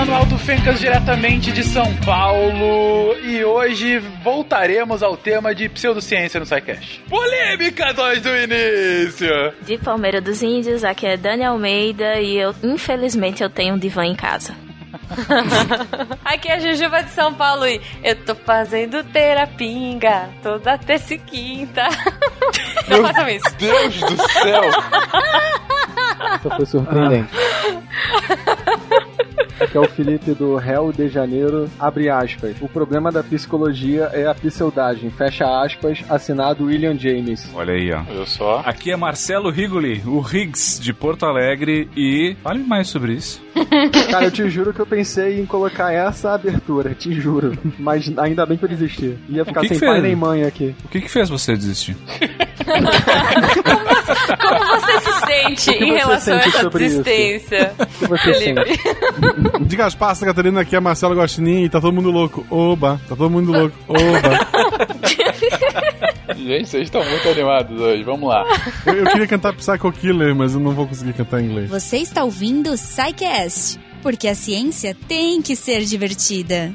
Fernando Aldo Fencas diretamente de São Paulo e hoje voltaremos ao tema de pseudociência no SciCast. Polêmica nós do início! De Palmeira dos Índios, aqui é Dani Almeida e eu, infelizmente, eu tenho um divã em casa. Aqui é a Jujuba de São Paulo e eu tô fazendo terapinga toda terça e quinta. Não façam isso. Deus do céu! Essa foi surpreendente. Aqui é o Felipe do Rio de Janeiro, abre aspas. O problema da psicologia é a pseudagem, fecha aspas, assinado William James. Olha aí, ó. Eu só. Aqui é Marcelo Rigoli, o Riggs de Porto Alegre e fale mais sobre isso. Cara, eu te juro que eu pensei em colocar essa abertura, te juro. Mas ainda bem que eu desisti. Ia ficar que sem que pai nem mãe aqui. O que que fez você desistir? Como você se sente em você relação a sente essa sobre isso? desistência? O que você sente? Diga as passas, Catarina, aqui é Marcelo Gostinin e tá todo mundo louco. Oba, tá todo mundo louco. Oba. Gente, vocês estão muito animados hoje, vamos lá. Eu, eu queria cantar Psycho Killer, mas eu não vou conseguir cantar em inglês. Você está ouvindo o SciCast, porque a ciência tem que ser divertida.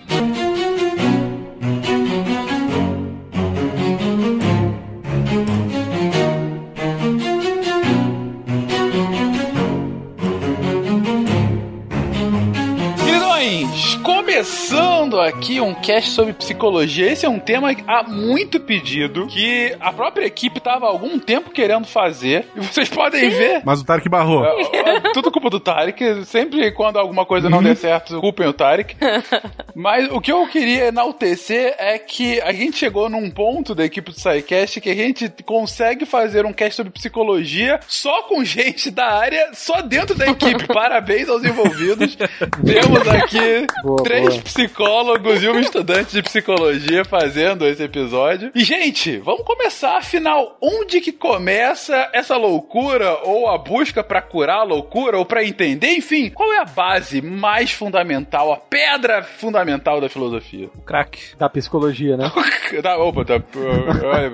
Yes, sir. Começando aqui um cast sobre psicologia. Esse é um tema há muito pedido, que a própria equipe tava há algum tempo querendo fazer. E vocês podem ver. Mas o Tarek barrou. É, é, Tudo culpa do Tarek. Sempre quando alguma coisa não der certo, culpem o Tarek. Mas o que eu queria enaltecer é que a gente chegou num ponto da equipe do SciCast que a gente consegue fazer um cast sobre psicologia só com gente da área, só dentro da equipe. Parabéns aos envolvidos. Temos aqui Boa, três boa. psicólogos e um estudante de psicologia fazendo esse episódio. E, gente, vamos começar. Afinal, onde que começa essa loucura ou a busca pra curar a loucura ou pra entender? Enfim, qual é a base mais fundamental, a pedra fundamental da filosofia? O crack. Da psicologia, né? da, opa, da,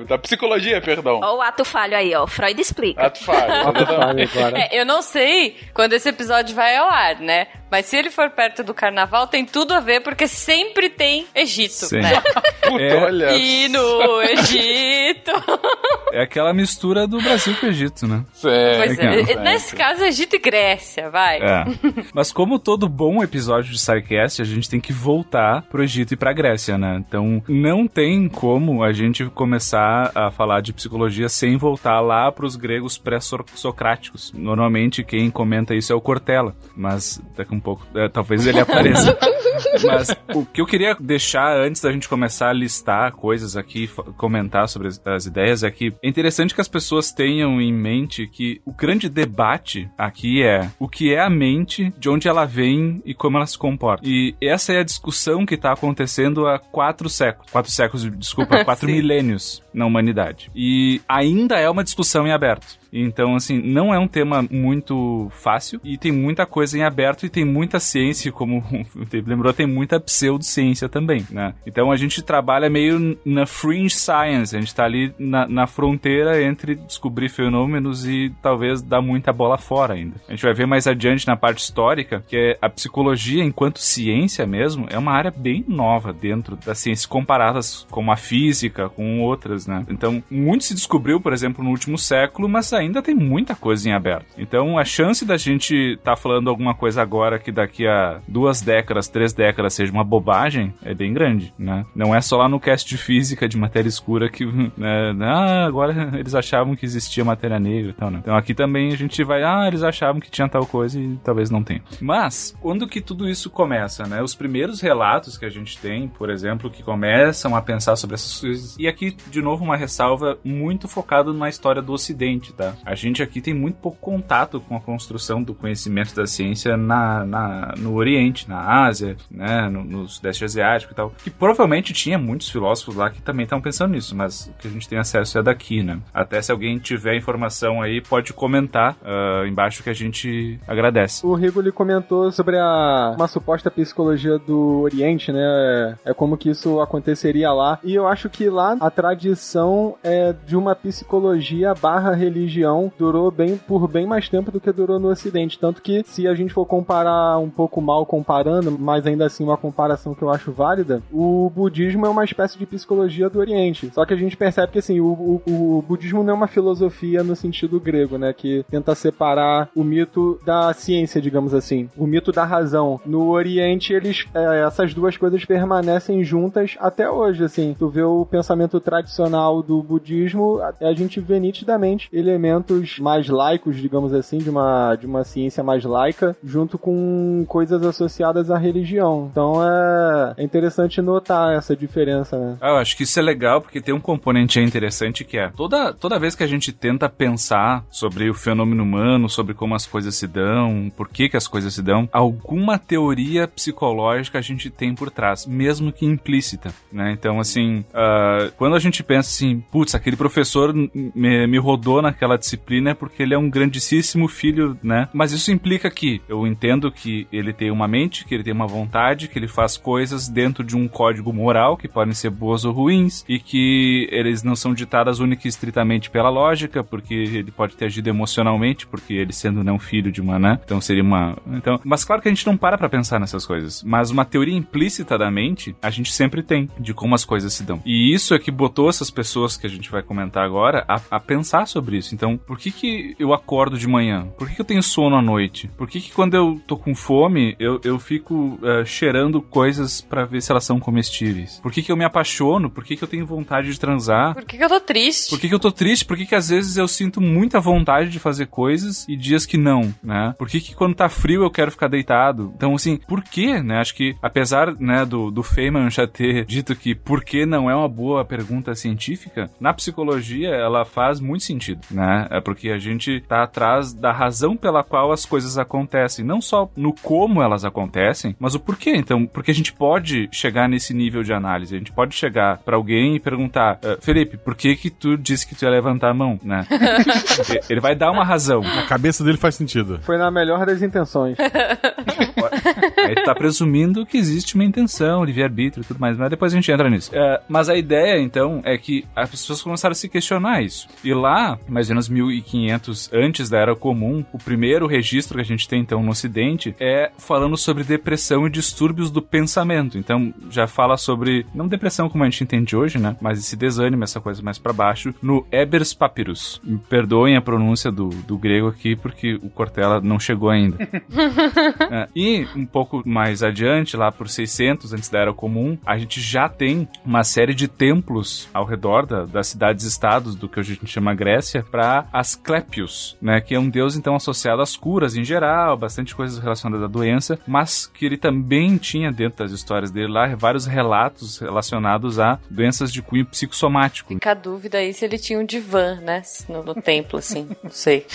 da psicologia, perdão. Ó o ato falho aí, ó. Freud explica. Ato falho. Ato falho agora. É, eu não sei quando esse episódio vai ao ar, né? Mas se ele for perto do carnaval, tem tudo a ver, porque sempre tem Egito, Sim. né? Puta, É. olha. E no Egito. É aquela mistura do Brasil com o Egito, né? Pois é. Nesse caso, Egito e Grécia, vai. É. Mas como todo bom episódio de SciCast, a gente tem que voltar pro Egito e pra Grécia, né? Então não tem como a gente começar a falar de psicologia sem voltar lá pros gregos pré-socráticos. Normalmente quem comenta isso é o Cortella, mas daqui um pouco, é, talvez ele apareça. Mas o que eu queria deixar antes da gente começar a listar coisas aqui, comentar sobre as, as ideias, é que é interessante que as pessoas tenham em mente que o grande debate aqui é o que é a mente, de onde ela vem e como ela se comporta. E essa é a discussão que está acontecendo há quatro séculos. Quatro séculos, desculpa, quatro milênios na humanidade. E ainda é uma discussão em aberto. Então, assim, não é um tema muito fácil e tem muita coisa em aberto e tem muita ciência, como lembrou, tem muita pseudociência também, né? Então a gente trabalha meio na fringe science, a gente tá ali na, na fronteira entre descobrir fenômenos e talvez dar muita bola fora ainda. A gente vai ver mais adiante na parte histórica que é a psicologia, enquanto ciência mesmo, é uma área bem nova dentro das ciências comparadas com a física, com outras, né? Então, muito se descobriu, por exemplo, no último século, mas ainda tem muita coisa em aberto. Então, a chance da gente estar falando alguma coisa agora que daqui a duas décadas, três décadas seja uma bobagem é bem grande, né? Não é só lá no cast de física de matéria escura que, né, ah, agora eles achavam que existia matéria negra e tal, né? Então aqui também a gente vai, ah, eles achavam que tinha tal coisa e talvez não tenha. Mas, quando que tudo isso começa, né? Os primeiros relatos que a gente tem, por exemplo, que começam a pensar sobre essas coisas, e aqui, de novo, uma ressalva muito focado na história do Ocidente, tá? A gente aqui tem muito pouco contato com a construção do conhecimento da ciência na, na- no Oriente, na Ásia, né, no, no Sudeste Asiático e tal. Que provavelmente tinha muitos filósofos lá que também estão pensando nisso, mas o que a gente tem acesso é daqui, né? Até se alguém tiver informação aí, pode comentar ah, embaixo que a gente agradece. O Rigoli comentou sobre a, uma suposta psicologia do Oriente, né? É como que isso aconteceria lá. E eu acho que lá a tradição é de uma psicologia barra religião durou bem por bem mais tempo do que durou no Ocidente. Tanto que, se a gente for comparar um pouco mal comparando, mas ainda assim uma comparação que eu acho válida, o budismo é uma espécie de psicologia do Oriente. Só que a gente percebe que assim, o, o, o budismo não é uma filosofia no sentido grego, né? Que tenta separar o mito da ciência, digamos assim. O mito da razão. No Oriente, eles é, essas duas coisas permanecem juntas até hoje, assim. Tu vê o pensamento tradicional do budismo, a gente vê nitidamente elementos mais laicos, digamos assim, de uma, de uma ciência mais laica, junto com coisas associadas à religião. Então é, é interessante notar essa diferença, né? Ah, eu acho que isso é legal porque tem um componente interessante que é toda, toda vez que a gente tenta pensar sobre o fenômeno humano, sobre como as coisas se dão, por que, que as coisas se dão, alguma teoria psicológica a gente tem por trás, mesmo que implícita, né? Então, assim, uh, quando a gente pensa assim, putz, aquele professor me, me rodou naquela disciplina é porque ele é um grandíssimo filho, né? Mas isso implica que eu entendo que ele tem uma mente, que ele tem uma vontade, que ele faz coisas dentro de um código moral, que podem ser boas ou ruins, e que eles não são ditadas única e estritamente pela lógica, porque ele pode ter agido emocionalmente, porque ele sendo não filho de uma, né? Então seria uma. Então, mas claro que a gente não para pra pensar nessas coisas. Mas uma teoria implícita da mente, a gente sempre tem, de como as coisas se dão. E isso é que botou essas pessoas que a gente vai comentar agora a, a pensar sobre isso. Então, por que que eu acordo de manhã? Por que que eu tenho sono à noite? Por que que quando eu tô com fome, eu, eu fico uh, cheirando coisas para ver se elas são comestíveis? Por que que eu me apaixono? Por que que eu tenho vontade de transar? Por que, que eu tô triste? Por que, que eu tô triste? Por que, que às vezes eu sinto muita vontade de fazer coisas e dias que não, né? Por que, que quando tá frio eu quero ficar deitado? Então, assim, por que, né? Acho que apesar, né, do, do Feynman já ter dito que por que não é uma boa pergunta científica, na psicologia ela faz muito sentido, né? É porque a gente tá atrás da razão pela qual as coisas acontecem, não só no como elas acontecem, mas o porquê. Então, porque a gente pode chegar nesse nível de análise, a gente pode chegar para alguém e perguntar, uh, Felipe, por que que tu disse que tu ia levantar a mão, né? Ele vai dar uma razão. A cabeça dele faz sentido. Foi na melhor das intenções. Aí tu tá presumindo que existe uma intenção, livre-arbítrio e tudo mais, mas depois a gente entra nisso. É, mas a ideia, então, é que as pessoas começaram a se questionar isso. E lá, mais ou menos 1500 antes da Era Comum, o primeiro registro que a gente tem, então, no Ocidente, é falando sobre depressão e distúrbios do pensamento. Então, já fala sobre, não depressão como a gente entende hoje, né? Mas esse desânimo, essa coisa mais para baixo, no Ebers Papyrus. Me perdoem a pronúncia do, do grego aqui, porque o Cortella não chegou ainda. é, e um pouco mais adiante, lá por 600 antes da Era Comum, a gente já tem uma série de templos ao redor da, das cidades-estados do que a gente chama Grécia para Asclepios, né, que é um deus então associado às curas em geral, bastante coisas relacionadas à doença, mas que ele também tinha dentro das histórias dele lá vários relatos relacionados a doenças de cunho psicossomático. Fica a dúvida aí se ele tinha um divã, né, no, no templo, assim, não sei.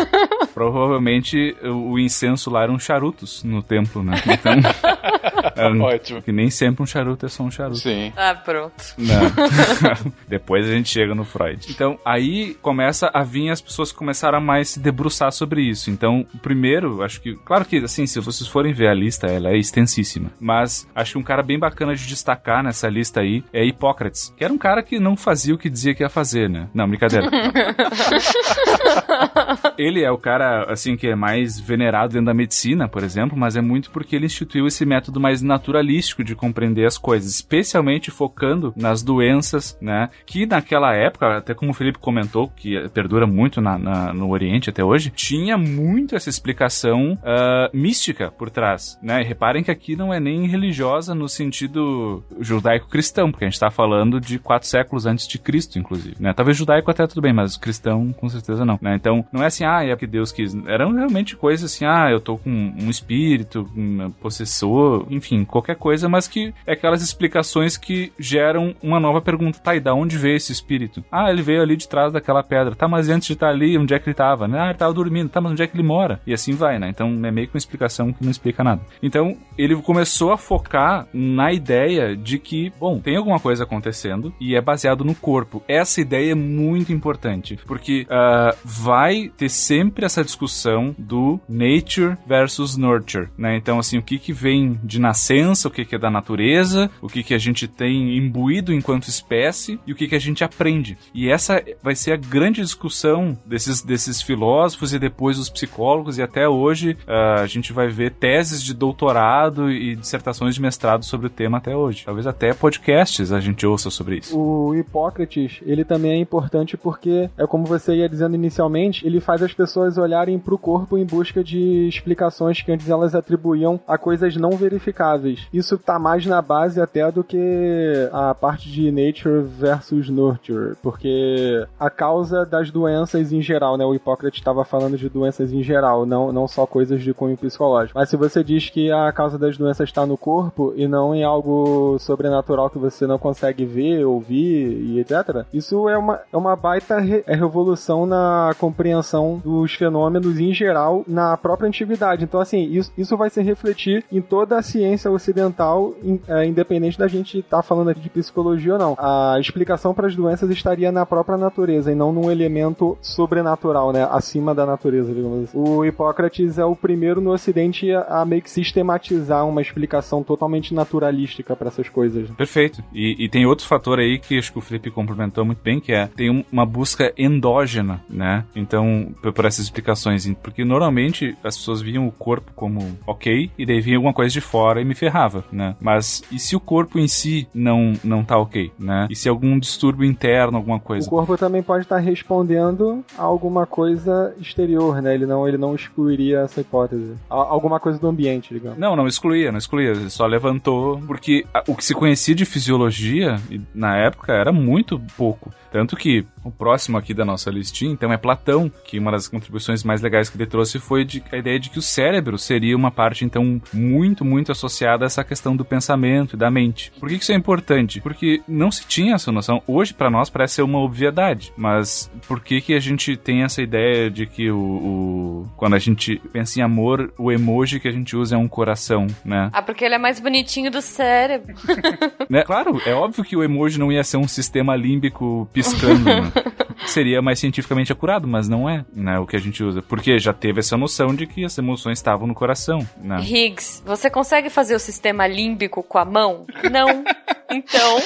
Provavelmente o, o incenso lá eram charutos no templo, né? Então, é, Ótimo. Que nem sempre um charuto é só um charuto. Sim. Ah, pronto. Não. Depois a gente chega no Freud. Então, aí começa a vir as pessoas que começaram a mais se debruçar sobre isso. Então, o primeiro, acho que. Claro que, assim, se vocês forem ver a lista, ela é extensíssima. Mas acho que um cara bem bacana de destacar nessa lista aí é Hipócrates, que era um cara que não fazia o que dizia que ia fazer, né? Não, brincadeira. ele é o cara, assim, que é mais venerado dentro da medicina, por exemplo, mas é muito porque ele instituiu esse método mais naturalístico de compreender as coisas, especialmente focando nas doenças, né? Que naquela época, até como o Felipe comentou, que perdura muito na, na, no Oriente até hoje, tinha muito essa explicação uh, mística por trás, né? E reparem que aqui não é nem religiosa no sentido judaico-cristão, porque a gente está falando de quatro séculos antes de Cristo, inclusive, né? Talvez judaico até tudo bem, mas cristão com certeza não, né? Então, não é assim, ah, é porque Deus quis. Eram realmente coisas assim, ah, eu tô com um espírito, um possessor, enfim, qualquer coisa, mas que é aquelas explicações que geram uma nova pergunta. Tá, e da onde veio esse espírito? Ah, ele veio ali de trás daquela pedra. Tá, mas antes de estar ali, onde é que ele tava? Né? Ah, ele tava dormindo. Tá, mas onde é que ele mora? E assim vai, né? Então é meio que uma explicação que não explica nada. Então ele começou a focar na ideia de que, bom, tem alguma coisa acontecendo e é baseado no corpo. Essa ideia é muito importante, porque uh, vai ter sempre essa discussão do nature versus nurture, né? Então, assim, o que que vem de nascença, o que que é da natureza, o que que a gente tem imbuído enquanto espécie e o que que a gente aprende. E essa vai ser a grande discussão desses, desses filósofos e depois os psicólogos e até hoje uh, a gente vai ver teses de doutorado e dissertações de mestrado sobre o tema até hoje. Talvez até podcasts a gente ouça sobre isso. O Hipócrates, ele também é importante porque, é como você ia dizendo inicialmente, ele faz as pessoas olharem para o corpo em busca de explicações que antes elas atribuíam a coisas não verificáveis. Isso tá mais na base até do que a parte de nature versus nurture, porque a causa das doenças em geral, né? O Hipócrates estava falando de doenças em geral, não, não só coisas de cunho psicológico. Mas se você diz que a causa das doenças está no corpo e não em algo sobrenatural que você não consegue ver, ouvir e etc., isso é uma, é uma baita re é revolução na compreensão dos fenômenos em geral na própria antiguidade. Então, assim, isso, isso vai se refletir em toda a ciência ocidental, in, é, independente da gente estar tá falando aqui de psicologia ou não. A explicação para as doenças estaria na própria natureza e não num elemento sobrenatural, né? Acima da natureza, digamos assim. O Hipócrates é o primeiro no ocidente a, a meio que sistematizar uma explicação totalmente naturalística para essas coisas. Perfeito. E, e, tem outro fator aí que acho que o Felipe complementou muito bem, que é tem um, uma busca endógena, né? Então, por essas explicações. Porque normalmente as pessoas viam o corpo como ok, e daí vinha alguma coisa de fora e me ferrava, né? Mas e se o corpo em si não, não tá ok, né? E se algum distúrbio interno, alguma coisa? O corpo também pode estar respondendo a alguma coisa exterior, né? Ele não, ele não excluiria essa hipótese. Alguma coisa do ambiente, digamos. Não, não excluía, não excluía. Ele só levantou, porque o que se conhecia de fisiologia na época era muito pouco. Tanto que o próximo aqui da nossa listinha, então, é Platão, que uma das contribuições mais legais que ele trouxe foi de, a ideia de que o cérebro seria uma parte, então, muito, muito associada a essa questão do pensamento e da mente. Por que isso é importante? Porque não se tinha essa noção. Hoje, para nós, parece ser uma obviedade, mas por que que a gente tem essa ideia de que o, o, quando a gente pensa em amor, o emoji que a gente usa é um coração, né? Ah, porque ele é mais bonitinho do cérebro. né? Claro, é óbvio que o emoji não ia ser um sistema límbico piscando, né? Seria mais cientificamente acurado, mas não é, né, o que a gente usa. Porque já teve essa noção de que as emoções estavam no coração, né? Higgs, você consegue fazer o sistema límbico com a mão? Não. Então...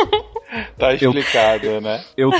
tá explicado, eu, né? Eu,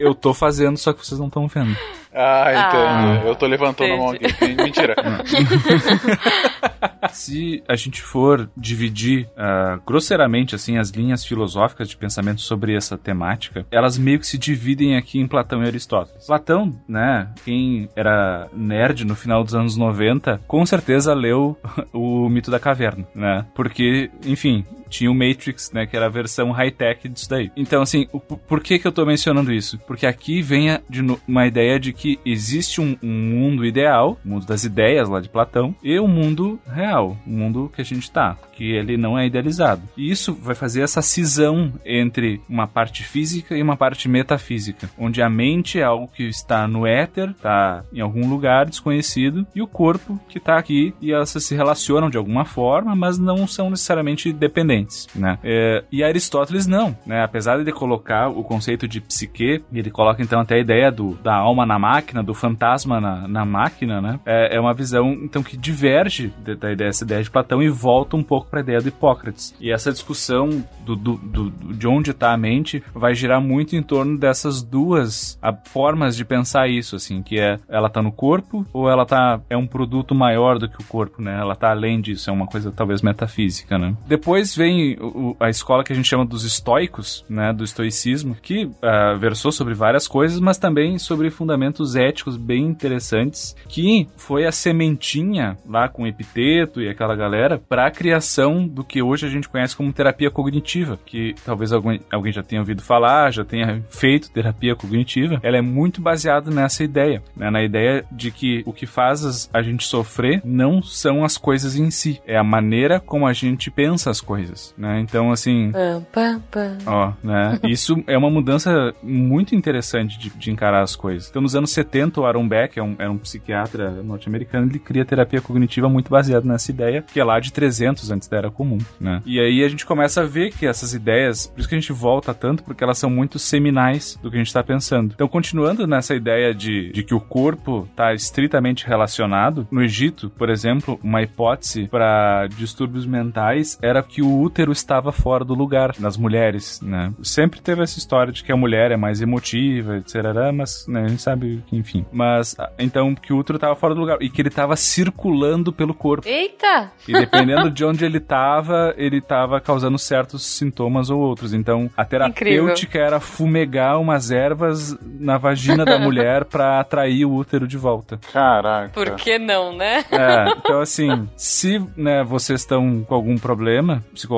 eu tô fazendo, só que vocês não estão vendo. Ah, entendo. Ah, eu tô levantando entendi. a mão aqui. Mentira. Se a gente for dividir uh, grosseiramente assim as linhas filosóficas de pensamento sobre essa temática, elas meio que se dividem aqui em Platão e Aristóteles. Platão, né, quem era nerd no final dos anos 90, com certeza leu o Mito da Caverna, né? Porque, enfim, tinha o Matrix, né, que era a versão high-tech disso daí. Então, assim, o, por que que eu tô mencionando isso? Porque aqui vem a, de uma ideia de que existe um, um mundo ideal, o mundo das ideias lá de Platão, e o um mundo real, o mundo que a gente tá, que ele não é idealizado. E isso vai fazer essa cisão entre uma parte física e uma parte metafísica, onde a mente é algo que está no éter, está em algum lugar desconhecido, e o corpo que está aqui e elas se relacionam de alguma forma, mas não são necessariamente dependentes, né? É, e Aristóteles não, né? Apesar de colocar o conceito de psique, ele coloca então até a ideia do, da alma na máquina, do fantasma na, na máquina, né? É, é, uma visão então que diverge da ideia, dessa ideia de Platão e volta um pouco para a ideia do Hipócrates. E essa discussão do, do, do de onde está a mente vai girar muito em torno dessas duas formas de pensar isso, assim, que é ela tá no corpo ou ela tá é um produto maior do que o corpo, né? Ela tá além disso, é uma coisa talvez metafísica, né? Depois vem o, a escola que a gente chama dos estoicos, né, do estoicismo, que uh, versou sobre várias coisas, mas também sobre fundamentos éticos bem interessantes, que foi a sementinha lá com Epiteto e aquela galera para a criação do que hoje a gente conhece como terapia cognitiva, que talvez alguém, alguém já tenha ouvido falar, já tenha feito terapia cognitiva. Ela é muito baseada nessa ideia, né, na ideia de que o que faz a gente sofrer não são as coisas em si, é a maneira como a gente pensa as coisas, né? Então, assim, pam, pam, pam. ó, né? Isso é uma mudança muito interessante de, de encarar as coisas. Então, nos anos 70, o Aaron Beck, é um, era um psiquiatra norte-americano, ele cria terapia cognitiva muito baseada nessa ideia, que é lá de 300 a.C., antes da Era Comum, né? E aí a gente começa a ver que essas ideias, por isso que a gente volta tanto, porque elas são muito seminais do que a gente está pensando. Então, continuando nessa ideia de, de que o corpo está estritamente relacionado, no Egito, por exemplo, uma hipótese para distúrbios mentais era que o útero estava fora do lugar nas mulheres, né? Sempre teve essa história de que a mulher é mais emotiva, etc. Mas né, a gente sabe que, enfim. Mas então que o útero estava fora do lugar e que ele estava circulando pelo corpo. Eita! E dependendo de onde ele estava, ele estava causando certos sintomas ou outros. Então a terapêutica era fumegar umas ervas na vagina da mulher para atrair o útero de volta. Caraca. Por que não, né? É, então assim, se né, vocês estão com algum problema psicológico,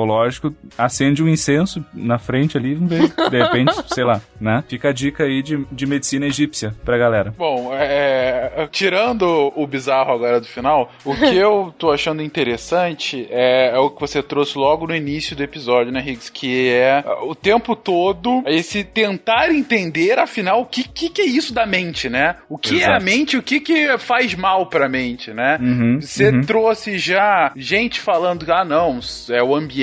acende um incenso na frente ali, de repente, sei lá, né? Fica a dica aí de, de medicina egípcia pra galera. Bom, é, tirando o bizarro agora do final, o que eu tô achando interessante é, é, o que você trouxe logo no início do episódio, né, Higgs? Que é o tempo todo esse tentar entender, afinal, o que, que, que é isso da mente, né? O que Exato. é a mente o que, que faz mal pra mente, né? Uhum, você uhum. trouxe já gente falando que, ah, não, é o ambiente,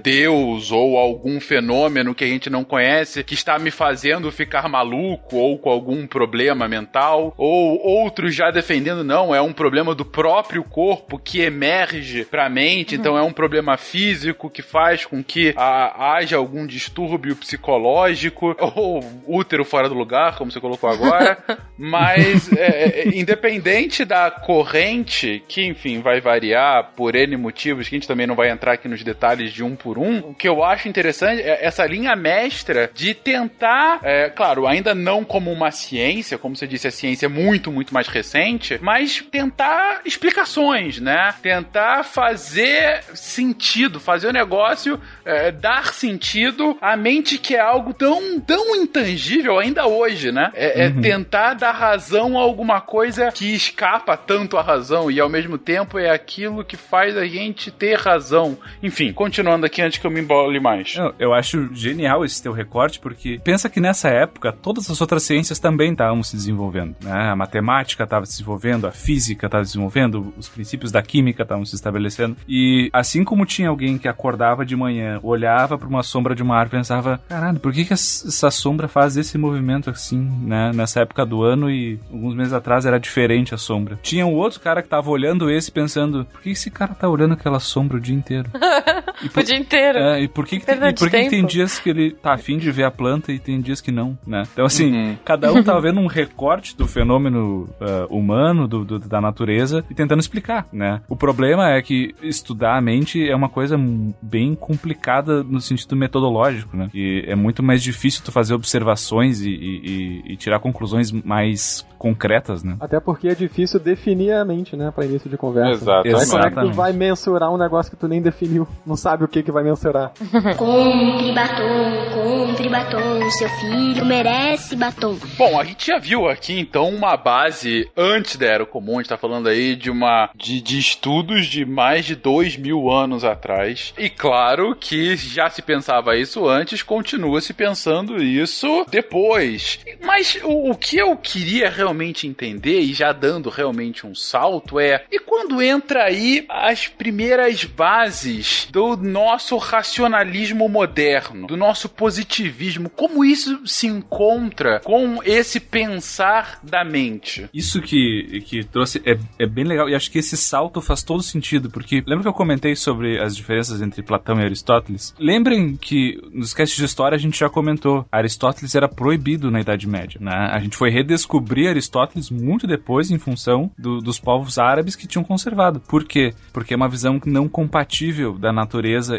Deus ou algum fenômeno que a gente não conhece que está me fazendo ficar maluco ou com algum problema mental, ou outros já defendendo, não, é um problema do próprio corpo que emerge pra mente, uhum. então é um problema físico que faz com que a, haja algum distúrbio psicológico, ou útero fora do lugar, como você colocou agora, mas é, é, independente da corrente, que enfim vai variar por N motivos, que a gente também não vai entrar aqui nos detalhes de um por um, o que eu acho interessante é essa linha mestra de tentar, é, claro, ainda não como uma ciência, como você disse, a ciência é muito, muito mais recente, mas tentar explicações, né? Tentar fazer sentido, fazer o negócio é, dar sentido à mente que é algo tão, tão intangível ainda hoje, né? É, é uhum. tentar dar razão a alguma coisa que escapa tanto à razão e ao mesmo tempo é aquilo que faz a gente ter razão. Enfim, continuando aqui antes que eu me embole mais. Eu, eu acho genial esse teu recorte porque pensa que nessa época todas as outras ciências também estavam se desenvolvendo, né? A matemática estava se desenvolvendo, a física estava se desenvolvendo, os princípios da química estavam se estabelecendo e assim como tinha alguém que acordava de manhã, olhava para uma sombra de uma árvore e pensava, caralho, por que que essa sombra faz esse movimento assim, né? Nessa época do ano e alguns meses atrás era diferente a sombra. Tinha um outro cara que tava olhando esse pensando, por que esse cara tá olhando aquela sombra o dia inteiro? Por, o dia inteiro. É, e por que, que, tem, e por que, que, tem dias que ele tá afim de ver a planta e tem dias que não, né? Então, assim, uhum. cada um tava vendo um recorte do fenômeno uh, humano, do, do, da natureza, e tentando explicar, né? O problema é que estudar a mente é uma coisa bem complicada no sentido metodológico, né? E é muito mais difícil tu fazer observações e, e, e tirar conclusões mais concretas, né? Até porque é difícil definir a mente, né? Pra início de conversa. Exato. Aí como é que tu vai mensurar um negócio que tu nem definiu? Não sabe o que que vai mensurar. compre batom, compre batom, seu filho merece batom. Bom, a gente já viu aqui então uma base antes da Era Comum, a gente tá falando aí de uma de, de estudos de mais de dois mil anos atrás. E claro que já se pensava isso antes, continua se pensando isso depois. Mas o, o que eu queria realmente entender, e já dando realmente um salto, é: e quando entra aí as primeiras bases do nosso racionalismo moderno, do nosso positivismo, como isso se encontra com esse pensar da mente? Isso que, que trouxe é, é bem legal, e acho que esse salto faz todo sentido, porque lembra que eu comentei sobre as diferenças entre Platão e Aristóteles? Lembrem que nos castes de história a gente já comentou, Aristóteles era proibido na Idade Média, né? A gente foi redescobrir Aristóteles muito depois em função do, dos povos árabes que tinham conservado. Por quê? Porque é uma visão não compatível da natureza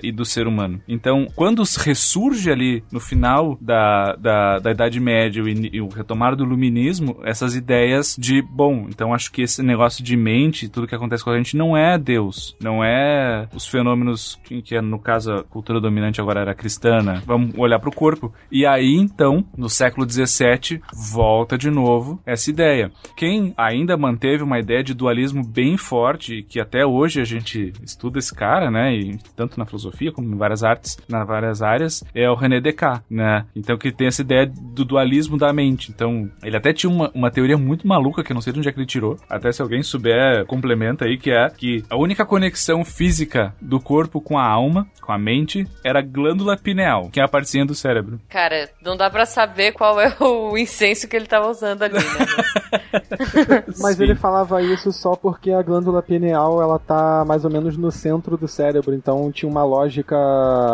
e do ser humano. Então, quando ressurge ali no final da, da, da Idade Média e, e o retomar do iluminismo, essas ideias de, bom, então acho que esse negócio de mente, tudo que acontece com a gente não é Deus, não é os fenômenos que, que no caso a cultura dominante agora era cristã? Vamos olhar para o corpo. E aí, então, no século XVII, volta de novo essa ideia. Quem ainda manteve uma ideia de dualismo bem forte, que até hoje a gente estuda esse cara, né, e tanto na filosofia como em várias artes, nas várias áreas, é o René Descartes, né? Então que tem essa ideia do dualismo da mente. Então, ele até tinha uma, uma teoria muito maluca que eu não sei de onde é que ele tirou. Até se alguém souber, complementa aí, que é que a única conexão física do corpo com a alma, com a mente, era a glândula pineal, que é a partezinha do cérebro. Cara, não dá pra saber qual é o incenso que ele tava usando ali, né? Mas ele falava isso só porque a glândula pineal ela tá mais ou menos no centro do cérebro, então tinha uma lógica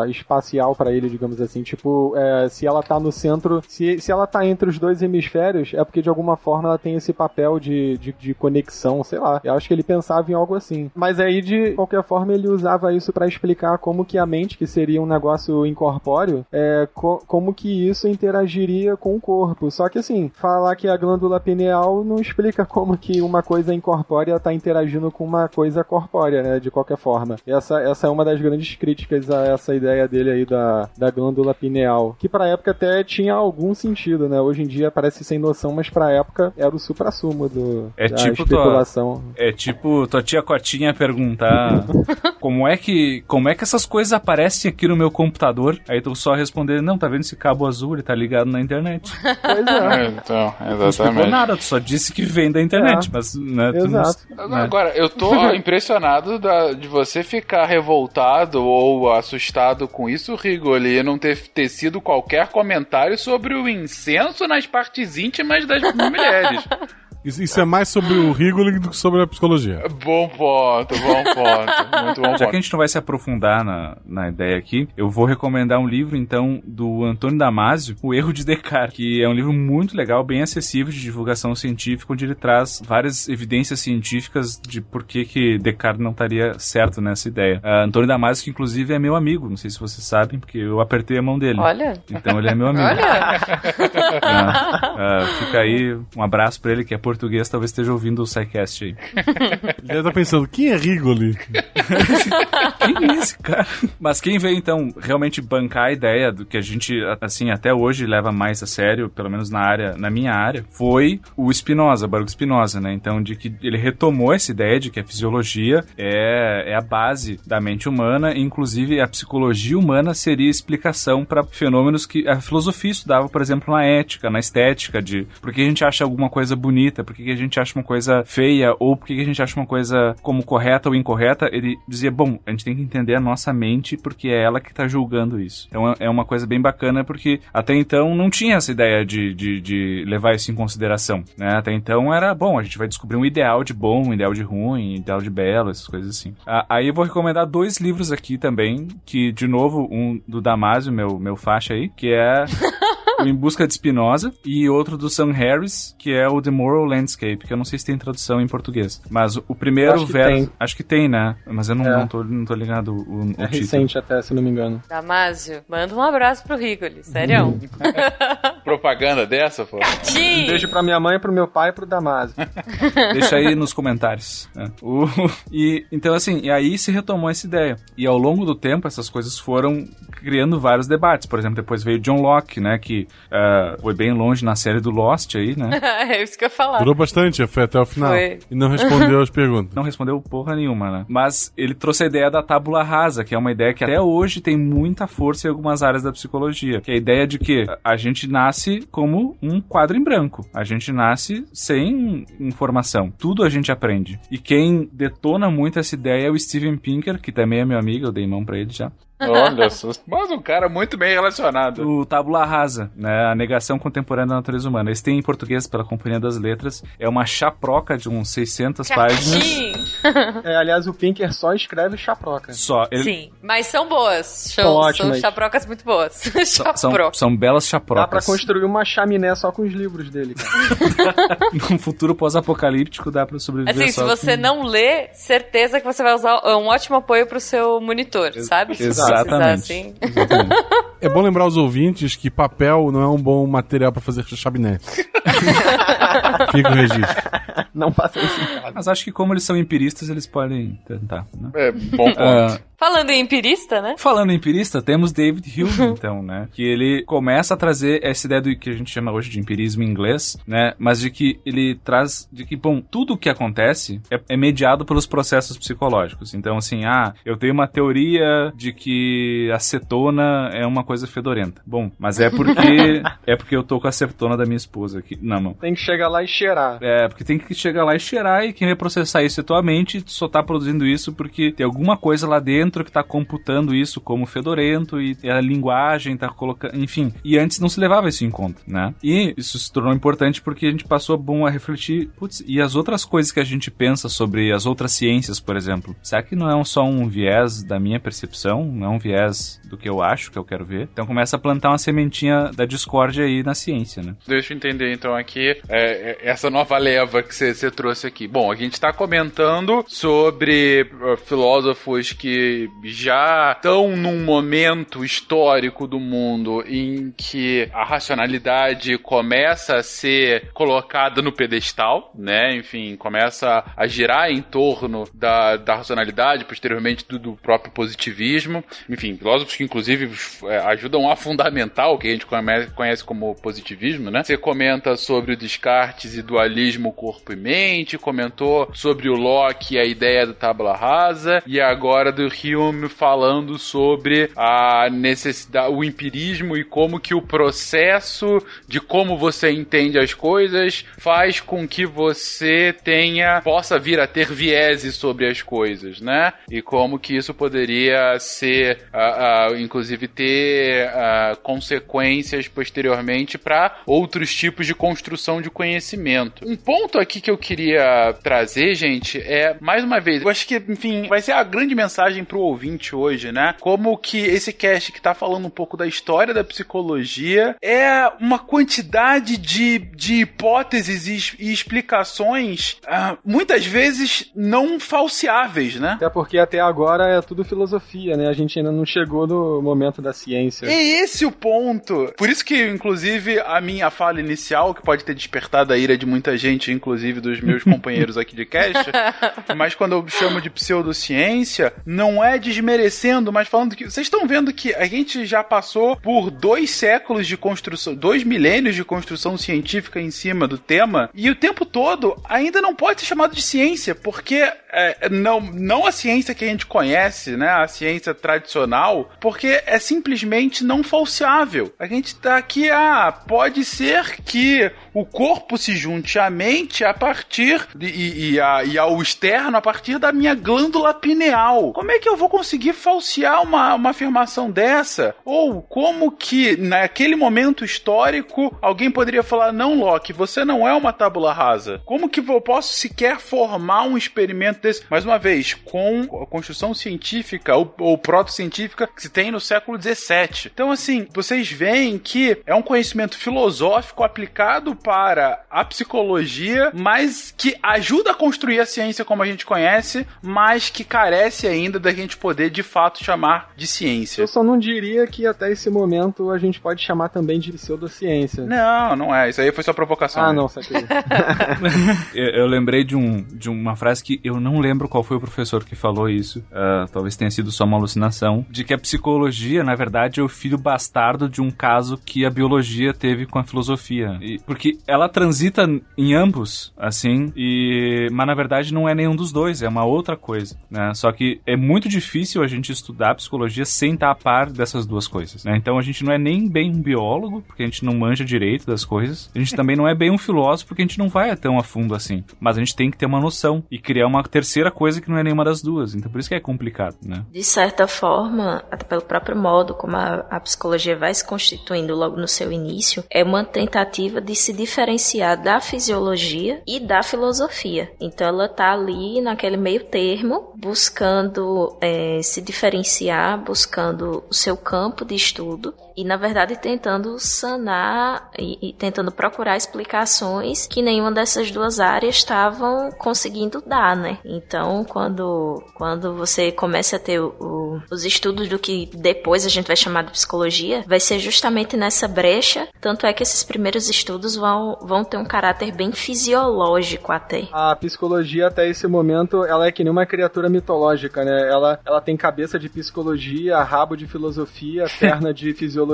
espacial pra ele, digamos assim. Tipo, é, se ela tá no centro, se, se ela tá entre os dois hemisférios, é porque de alguma forma ela tem esse papel de, de, de conexão, sei lá. Eu acho que ele pensava em algo assim. Mas aí, de qualquer forma, ele usava isso pra explicar como que a mente, que seria um negócio incorpóreo, é, co- como que isso interagiria com o corpo. Só que assim, falar que a glândula pineal não explica como que uma coisa incorpórea está interagindo com uma coisa corpórea, né? De qualquer forma. Essa, essa é uma das grandes críticas a essa ideia dele aí da, da glândula pineal. Que pra época até tinha algum sentido, né? Hoje em dia parece sem noção, mas pra época era o supra-sumo do, É da tipo tua- especulação. É tipo tua tia Cotinha perguntar como é que como é que essas coisas aparecem aqui no meu computador? Aí tu só responder, não, tá vendo esse cabo azul, ele tá ligado na internet. Pois é. É, então, Não explicou exatamente. nada, tu só disse que vem da internet, É. mas né, tu não- Exato. né? Agora, eu tô impressionado da- de você ficar revoltado ou assustado com isso, Rigoli, não ter tecido qualquer comentário sobre o incenso nas partes íntimas das mulheres. Isso, isso é mais sobre o Rigoli do que sobre a psicologia. bom ponto, bom ponto. Muito bom Já que a ponto. gente não vai se aprofundar na, na ideia aqui, eu vou recomendar um livro, então, do Antônio Damasio, O Erro de Descartes, que é um livro muito legal, bem acessível de divulgação científica, onde ele traz várias evidências científicas de por que, que Descartes não estaria certo nessa ideia. Ah, Antônio Damasio, que inclusive é meu amigo, não sei se vocês sabem, porque eu apertei a mão dele. Olha. Então ele é meu amigo. Olha. Ah, ah, fica aí um abraço pra ele, que é português, talvez esteja ouvindo o SciCast aí. Ele estar pensando, quem é Rigoli? Quem é esse cara? Mas quem veio, então, realmente bancar a ideia do que a gente, assim, até hoje leva mais a sério, pelo menos na área, na minha área, foi o Spinoza, Baruch Spinoza, né? Então, de que ele retomou essa ideia de que a fisiologia é, é a base da mente humana, e, inclusive a psicologia humana seria explicação para fenômenos que a filosofia estudava, por exemplo, na ética, na estética, de por que a gente acha alguma coisa bonita, por que a gente acha uma coisa feia, ou por que a gente acha uma coisa como correta ou incorreta. Ele dizia, bom, a gente tem que entender a nossa mente porque é ela que está julgando isso. Então é- uma coisa bem bacana porque até então não tinha essa ideia de, de, de levar isso em consideração, né? Até então era, bom, a gente vai descobrir um ideal de bom, um ideal de ruim, um ideal de belo, essas coisas assim. Aí eu vou recomendar dois livros aqui também, que, de novo, um do Damasio, meu, meu faixa aí, que é o Em Busca de Spinoza, e outro do Sam Harris, que é o The Moral Landscape, que eu não sei se tem tradução em português. Mas o- primeiro Acho que verso. tem. Acho que tem, né? Mas eu não, É. não, tô, não tô ligado o, o É título. recente até, se não me engano. Damásio, manda um abraço pro Rigoli, sério. Propaganda dessa, pô. Sim. Um beijo pra minha mãe, pro meu pai e pro Damasio. Deixa aí nos comentários. né? O- e então assim, e aí se retomou essa ideia. E ao longo do tempo essas coisas foram criando vários debates. Por exemplo, depois veio John Locke, né, que ah, foi bem longe na série do Lost aí, né? é isso que eu ia falar. Durou bastante, foi até o final. Foi. E não respondeu as perguntas. Não respondeu porra nenhuma, né? Mas ele trouxe a ideia da tábula rasa, que é uma ideia que até hoje tem muita força em algumas áreas da psicologia. Que é a ideia de que a gente nasce como um quadro em branco. A gente nasce sem informação. Tudo a gente aprende. E quem detona muito essa ideia é o Steven Pinker, que também é meu amigo, eu dei mão pra ele já. Olha só. Mas um cara muito bem relacionado. O Tábula Rasa, né? A negação contemporânea da natureza humana. Esse tem em português pela Companhia das Letras. É uma chaproca de uns 600 páginas. Sim. É, aliás, o Pinker só escreve chaproca. Só. Ele- Sim, mas são boas. São, São são ótimas. chaprocas muito boas. São, são, são belas Dá pra chaprocas. construir uma chaminé só com os livros dele. cara. Num futuro pós-apocalíptico dá pra sobreviver Assim, se só você com- não lê, certeza que você vai usar é um ótimo apoio pro seu monitor, sabe? Se precisar, Exatamente. Exatamente. É bom lembrar aos ouvintes que papel não é um bom material pra fazer chaminé. Fica o registro. Não faça isso em casa. Mas acho que como eles são empiristas, eles podem tentar, né? É, bom ponto. Ah, Falando em empirista, né? Falando em empirista, temos David Hume, então, né? Que ele começa a trazer essa ideia do que a gente chama hoje de empirismo em inglês, né? Mas de que ele traz de que, bom, tudo o que acontece é, é mediado pelos processos psicológicos. Então, assim, ah, eu tenho uma teoria de que acetona é uma coisa fedorenta. Bom, mas é porque é porque eu tô com a acetona da minha esposa aqui. Não, não. Tem que chegar lá e cheirar. É, porque tem que chegar lá e cheirar e quem vai processar isso é tua mente, tu só tá produzindo isso porque tem alguma coisa lá dentro que tá computando isso como fedorento e a linguagem tá colocando, enfim. E antes não se levava isso em conta, né? E isso se tornou importante porque a gente passou bom a refletir, putz, e as outras coisas que a gente pensa sobre as outras ciências, por exemplo. Será que não é só um viés da minha percepção, não é um viés do que eu acho que eu quero ver? Então começa a plantar uma sementinha da discórdia aí na ciência, né? Deixa eu entender então aqui é, é, essa nova leva que você trouxe aqui. Bom, a gente está comentando sobre uh, filósofos que já estão num momento histórico do mundo em que a racionalidade começa a ser colocada no pedestal, né? Enfim, começa a girar em torno da, da racionalidade, posteriormente do, do próprio positivismo. Enfim, filósofos que inclusive é, ajudam a fundamentar o que a gente conhece como positivismo, né? Você comenta sobre o Descartes e dualismo corpo e mente, comentou sobre o Locke e a ideia da tábula rasa, e agora do Hume falando sobre a necessidade, o empirismo e como que o processo de como você entende as coisas faz com que você tenha, possa vir a ter vieses sobre as coisas, né? E como que isso poderia ser, uh, uh, inclusive ter uh, consequências posteriormente para outros tipos de construção de conhecimento. Um ponto aqui que eu queria trazer, gente, é mais uma vez, eu acho que, enfim, vai ser a grande mensagem pro ouvinte hoje, né? Como que esse cast que tá falando um pouco da história da psicologia é uma quantidade de, de hipóteses e, e explicações uh, muitas vezes não falseáveis, né? Até porque até agora é tudo filosofia, né? A gente ainda não chegou no momento da ciência. É esse o ponto. Por isso que, inclusive, a minha fala inicial, que pode ter despertado a ira de muita gente, inclusive dos meus companheiros aqui de cast, mas quando eu chamo de pseudociência, não é desmerecendo, mas falando que. Vocês estão vendo que a gente já passou por dois séculos de construção, dois milênios de construção científica em cima do tema, e o tempo todo ainda não pode ser chamado de ciência, porque é, não, não a ciência que a gente conhece, né? A ciência tradicional, porque é simplesmente não falseável. A gente tá aqui, ah, pode ser que o corpo se junte à mente a partir de, e, e, a, e ao externo a partir da minha glândula pineal. Como é que eu vou conseguir falsear uma, uma afirmação dessa? Ou como que naquele momento histórico alguém poderia falar: não, Loki, você não é uma tábula rasa? Como que eu posso sequer formar um experimento desse? Mais uma vez, com a construção científica ou, ou proto-científica que se tem no século XVII. Então, assim, vocês veem que é um conhecimento filosófico aplicado para a psicologia, mas que ajuda a construir a ciência como a gente conhece, mas que carece ainda da gente poder de fato chamar de ciência. Eu só não diria que até esse momento a gente pode chamar também de pseudociência. Não, não é. Isso aí foi só provocação. Ah, né? não, saquei. eu, eu lembrei de, um, de uma frase que eu não lembro qual foi o professor que falou isso, uh, talvez tenha sido só uma alucinação, de que a psicologia, na verdade, é o filho bastardo de um caso que a biologia teve com a filosofia. E, porque ela transita em ambos, assim, e mas na verdade não é nenhum dos dois, é uma outra coisa, né? Só que é muito difícil a gente estudar psicologia sem estar a par dessas duas coisas, né? Então a gente não é nem bem um biólogo, porque a gente não manja direito das coisas. A gente também não é bem um filósofo, porque a gente não vai tão a fundo assim. Mas a gente tem que ter uma noção e criar uma terceira coisa que não é nenhuma das duas. Então por isso que é complicado, né? De certa forma, até pelo próprio modo como a, a psicologia vai se constituindo logo no seu início, é uma tentativa de se diferenciar da fisiologia e da filosofia. Então ela tá ali naquele meio termo, buscando é, se diferenciar, buscando o seu campo de estudo e na verdade tentando sanar e, e, tentando procurar explicações que nenhuma dessas duas áreas estavam conseguindo dar, né? Então, quando, quando você começa a ter o, o, os estudos do que depois a gente vai chamar de psicologia, vai ser justamente nessa brecha. Tanto é que esses primeiros estudos vão, vão ter um caráter bem fisiológico até. A psicologia até esse momento, ela é que nem uma criatura mitológica, né? Ela, ela tem cabeça de psicologia, rabo de filosofia, perna de fisiologia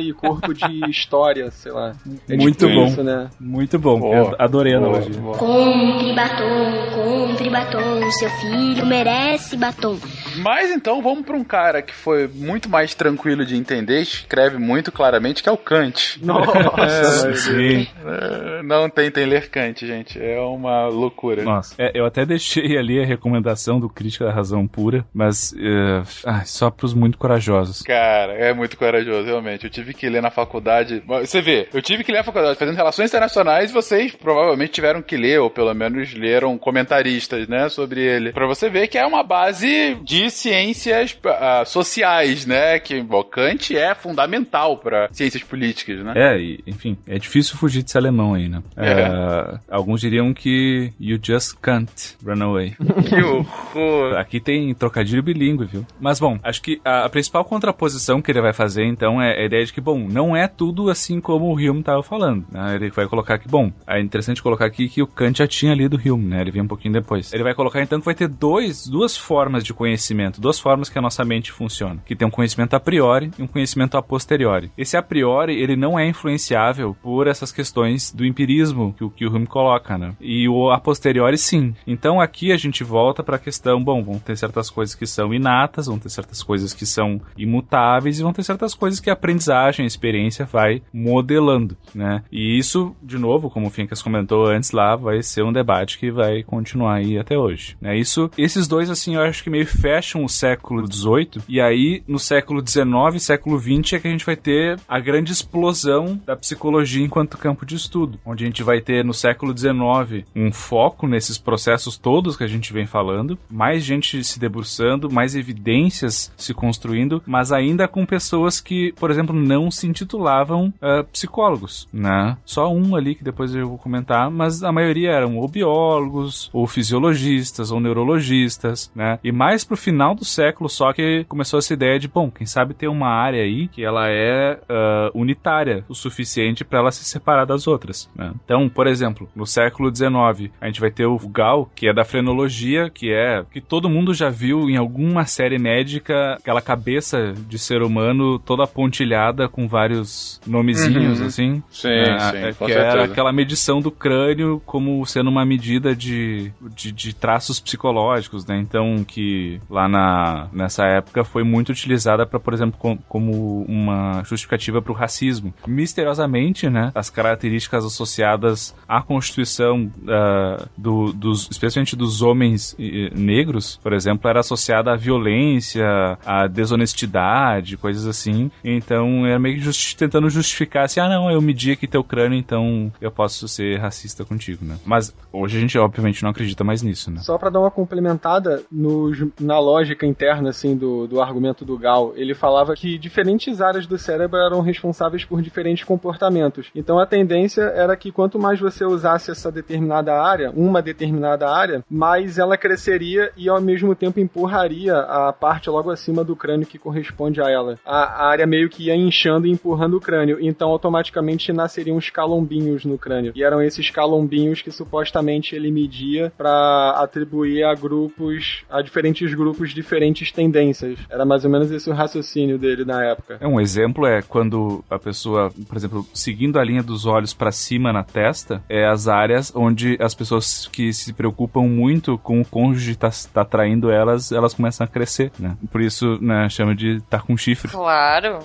e corpo de história, sei lá. É Muito tipo bom. Isso, né? Muito bom. Boa. Eu adorei a analogia. Compre batom, compre batom, seu filho merece batom. Mas então vamos pra um cara que foi muito mais tranquilo de entender, escreve muito claramente, que é o Kant. Nossa, Sim. É, Não tentem ler Kant, gente. É uma loucura. Nossa, é, eu até deixei ali a recomendação do Crítica da Razão Pura, mas é, ah, só pros muito corajosos. Cara, é muito corajoso, realmente. Eu tive que ler na faculdade. Você vê, eu tive que ler na faculdade fazendo relações internacionais e vocês provavelmente tiveram que ler, ou pelo menos leram comentaristas, né, sobre ele. Pra você ver que é uma base de ciências ah, sociais, né? Que bom, Kant é fundamental pra ciências políticas, né? É, e, enfim, é difícil fugir de ser alemão aí, né? É, alguns diriam que you just can't run away. Que horror. Aqui tem trocadilho bilíngue, viu? Mas bom, acho que a, a principal contraposição que ele vai fazer, então, é a ideia de que, bom, não é tudo assim como o Hume estava falando. né? Ele vai colocar que, bom, é interessante colocar aqui que o Kant já tinha lido Hume, né? Ele veio um pouquinho depois. Ele vai colocar, então, que vai ter dois, duas formas de conhecimento, duas formas que a nossa mente funciona. Que tem um conhecimento a priori e um conhecimento a posteriori. Esse a priori, ele não é influenciável por essas questões do empirismo que, o- que o Hume coloca, né? E o a posteriori, sim. Então, aqui a gente volta para a questão, bom, vão ter certas coisas que são inatas, vão ter certas coisas que são imutáveis e vão ter certas coisas que a aprendizagem, a experiência vai modelando, né? E isso, de novo, como o Fincas comentou antes lá, vai ser um debate que vai continuar aí até hoje, né? Isso, esses dois, assim, eu acho que meio fecham o século XVIII e aí, no século XIX século XX é que a gente vai ter a grande explosão da psicologia enquanto campo de estudo, onde a gente vai ter no século XIX um foco nesses processos todos que a gente vem falando, mais gente se debruçando, mais evidências se construindo, mas ainda com pessoas que, por exemplo, não se intitulavam ah, psicólogos, né? Só um ali que depois eu vou comentar, mas a maioria eram ou biólogos, ou fisiologistas, ou neurologistas, né? E mais pro final do século só que começou essa ideia de, bom, quem sabe ter uma área aí que ela é ah, unitária o suficiente para ela se separar das outras, né? Então, por exemplo, no século XIX, a gente vai ter o Gall, que é da frenologia, que é que todo mundo já viu em alguma série médica aquela cabeça de ser humano toda pontilhada com vários nomezinhos Uhum. assim. Sim, É, sim, é, com que era certeza. aquela medição do crânio como sendo uma medida de, de, de traços psicológicos, né? Então, que lá na, nessa época foi muito utilizada para, por exemplo, com- como uma justificativa para o racismo. Misteriosamente, né? As características associadas à constituição ah, do, dos, especialmente dos homens negros, por exemplo, era associada à violência, à desonestidade, coisas assim. Então, era meio que justi- tentando justificar assim, ah, não, eu medi aqui teu crânio, então eu posso ser racista contigo, né? Mas hoje a gente, obviamente, não acredita mais nisso, né? Só pra dar uma complementada nos- na lógica interna assim do, do argumento do Gal, ele falava que diferentes áreas do cérebro eram responsáveis por diferentes comportamentos. Então a tendência era que quanto mais você usasse essa determinada área, uma determinada área, mais ela cresceria e ao mesmo tempo empurraria a parte logo acima do crânio que corresponde a ela. A, área meio que ia inchando e empurrando o crânio, então automaticamente nasceriam os calombinhos no crânio. E eram esses calombinhos que supostamente ele media para atribuir a grupos, a diferentes grupos, diferentes tendências. Era mais ou menos esse o raciocínio dele na época. É um exemplo é quando a pessoa, por exemplo, seguindo a linha dos olhos para cima na testa, é as áreas onde as pessoas que se preocupam muito com o cônjuge tá, tá traindo elas, elas começam a crescer, né? Por isso, né, chama de tá com chifre. Claro.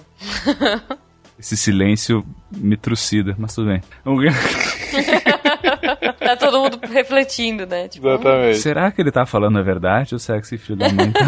Esse silêncio me trucida, mas tudo bem. tá todo mundo refletindo, né? Tipo, Exatamente. Será que ele tá falando a verdade ou será que esse filho da mãe tá...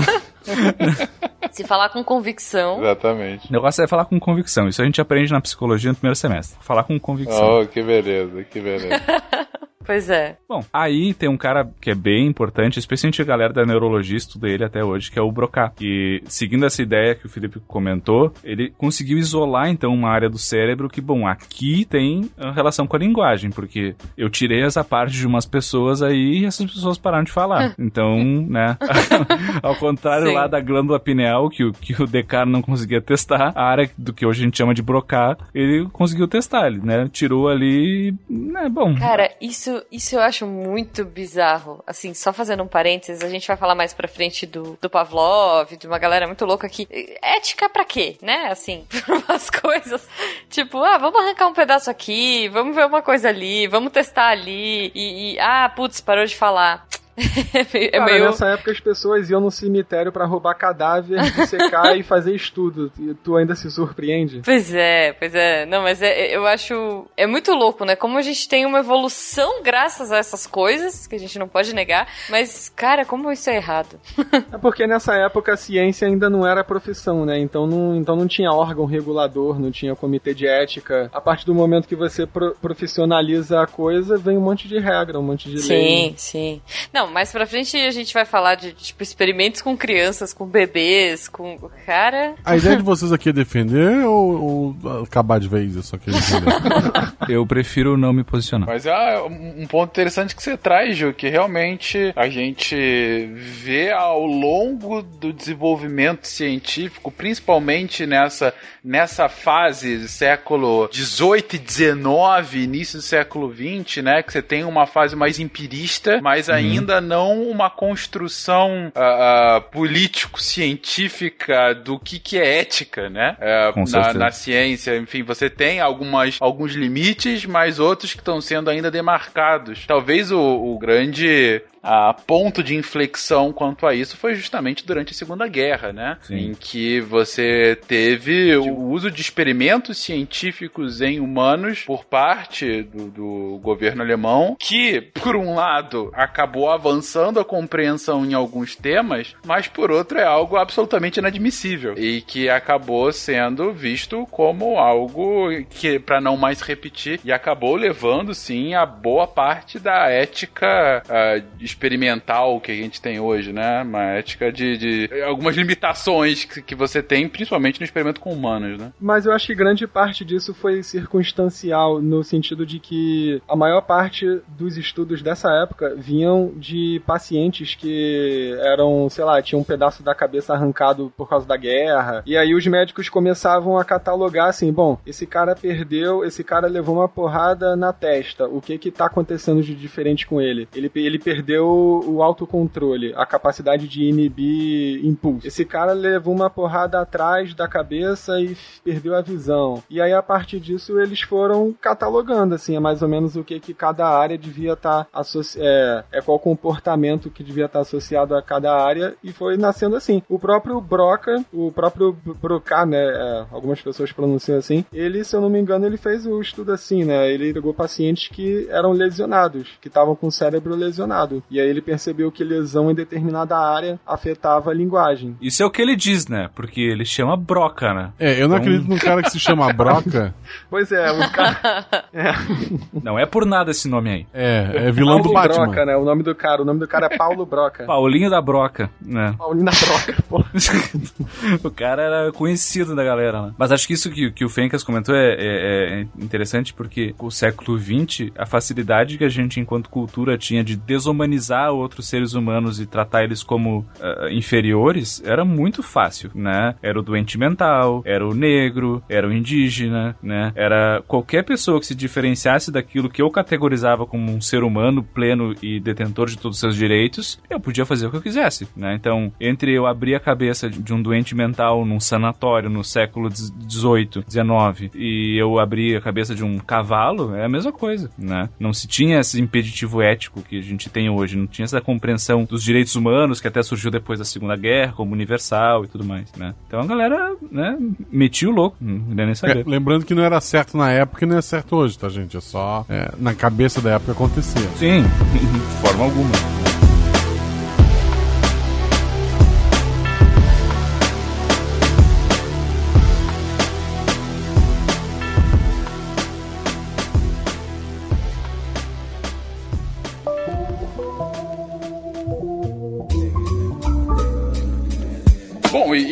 se falar com convicção. Exatamente. O negócio é falar com convicção. Isso a gente aprende na psicologia no primeiro semestre. Falar com convicção. Oh, que beleza, que beleza. Pois é. Bom, aí tem um cara que é bem importante, especialmente a galera da neurologia estuda ele até hoje, que é o Broca. E seguindo essa ideia que o Felipe comentou, ele conseguiu isolar então uma área do cérebro que, bom, aqui tem a relação com a linguagem, porque eu tirei essa parte de umas pessoas aí e essas pessoas pararam de falar. Então, né, ao contrário Sim. lá da glândula pineal, que, o- que o Descartes não conseguia testar, a área do que hoje a gente chama de Broca, ele conseguiu testar, ele, né, tirou ali, né, bom, Cara, isso, isso eu acho muito bizarro. Assim, só fazendo um parênteses, a gente vai falar mais pra frente do, do Pavlov, de uma galera muito louca aqui. Ética pra quê, né? Assim, umas coisas. Tipo, ah, vamos arrancar um pedaço aqui, vamos ver uma coisa ali, vamos testar ali. E, e- ah, putz, parou de falar. é é Cara, meio. nessa época as pessoas iam no cemitério pra roubar cadáver, dissecar e fazer estudo. E tu ainda se surpreende? Pois é, pois é. Não, mas é, eu acho. É muito louco, né? Como a gente tem uma evolução graças a essas coisas, que a gente não pode negar. Mas, cara, como isso é errado? É porque nessa época a ciência ainda não era profissão, né? Então não, então não tinha órgão regulador, não tinha comitê de ética. A partir do momento que você pro- profissionaliza a coisa, vem um monte de regra, um monte de lei. Sim, sim. Não, mais pra frente a gente vai falar de, tipo, experimentos com crianças, com bebês, com. Cara. A ideia de vocês aqui é defender ou, ou acabar de vez? Eu só queria entender. eu prefiro não me posicionar. Mas é um um ponto interessante que você traz, Ju, que realmente a gente vê ao longo do desenvolvimento científico, principalmente nessa, nessa fase século XVIII e XIX, início do século XX, né? Que você tem uma fase mais empirista, mas ainda não uma construção ah, ah, político-científica do que, que é ética, né? Com na, na ciência, enfim, você tem algumas, alguns limites, mas outros que estão sendo ainda demarcados. Talvez o, o grande ah, ponto de inflexão quanto a isso foi justamente durante a Segunda Guerra, né? Sim. Em que você teve o uso de experimentos científicos em humanos por parte do, do governo alemão, que, por um lado, acabou avançando a compreensão em alguns temas, mas por outro é algo absolutamente inadmissível e que acabou sendo visto como algo que, para não mais repetir, e acabou levando sim a boa parte da ética ah, experimental que a gente tem hoje, né? Uma ética de, de algumas limitações que, que você tem, principalmente no experimento com humanos, né? Mas eu acho que grande parte disso foi circunstancial, no sentido de que a maior parte dos estudos dessa época vinham de pacientes que eram, sei lá, tinham um pedaço da cabeça arrancado por causa da guerra. E aí os médicos começavam a catalogar assim: bom, esse cara perdeu, esse cara levou uma porrada na testa. O que que tá acontecendo de diferente com ele? Ele, ele perdeu o autocontrole, a capacidade de inibir impulso. Esse cara levou uma porrada atrás da cabeça e perdeu a visão. E aí, a partir disso, eles foram catalogando, assim, é mais ou menos o que, que cada área devia estar associado. É, é qual comportamento que devia estar associado a cada área, e foi nascendo assim. O próprio Broca, o próprio Broca, né? é, algumas pessoas pronunciam assim, ele, se eu não me engano, ele fez o estudo assim, né? Ele pegou pacientes que eram lesionados, que estavam com o cérebro lesionado. Aí ele percebeu que lesão em determinada área afetava a linguagem. Isso é o que ele diz, né? Porque ele chama broca, né? É, eu não Então- acredito num cara que se chama Broca. Pois é, o cara. Não é por nada esse nome aí. É, é vilão do Paulo Batman. Broca, né? O nome do cara. O nome do cara é Paulo Broca. Paulinho da Broca, né? Paulina Broca, pô. o cara era conhecido da galera, né? Mas acho que isso que, que o Fencas comentou é, é- é interessante porque o século XX, a facilidade que a gente, enquanto cultura, tinha de desumanizar outros seres humanos e tratar eles como ah, inferiores era muito fácil, né? Era o doente mental, era o negro, era o indígena, né? Era qualquer pessoa que se diferenciasse daquilo que eu categorizava como um ser humano pleno e detentor de todos os seus direitos, eu podia fazer o que eu quisesse, né? Então, entre eu abrir a cabeça de um doente mental num sanatório no século XVIII, XIX, e eu abrir a cabeça de um cavalo, é a mesma coisa, né? Não se tinha esse impeditivo ético que a gente tem hoje, não tinha essa compreensão dos direitos humanos que até surgiu depois da Segunda Guerra, como universal e tudo mais, né? Então a galera, né, metia o louco, não queria nem É, saber. lembrando que não era certo na época e não é certo hoje, tá, gente? É só é, na cabeça da época acontecia. Sim, de forma alguma.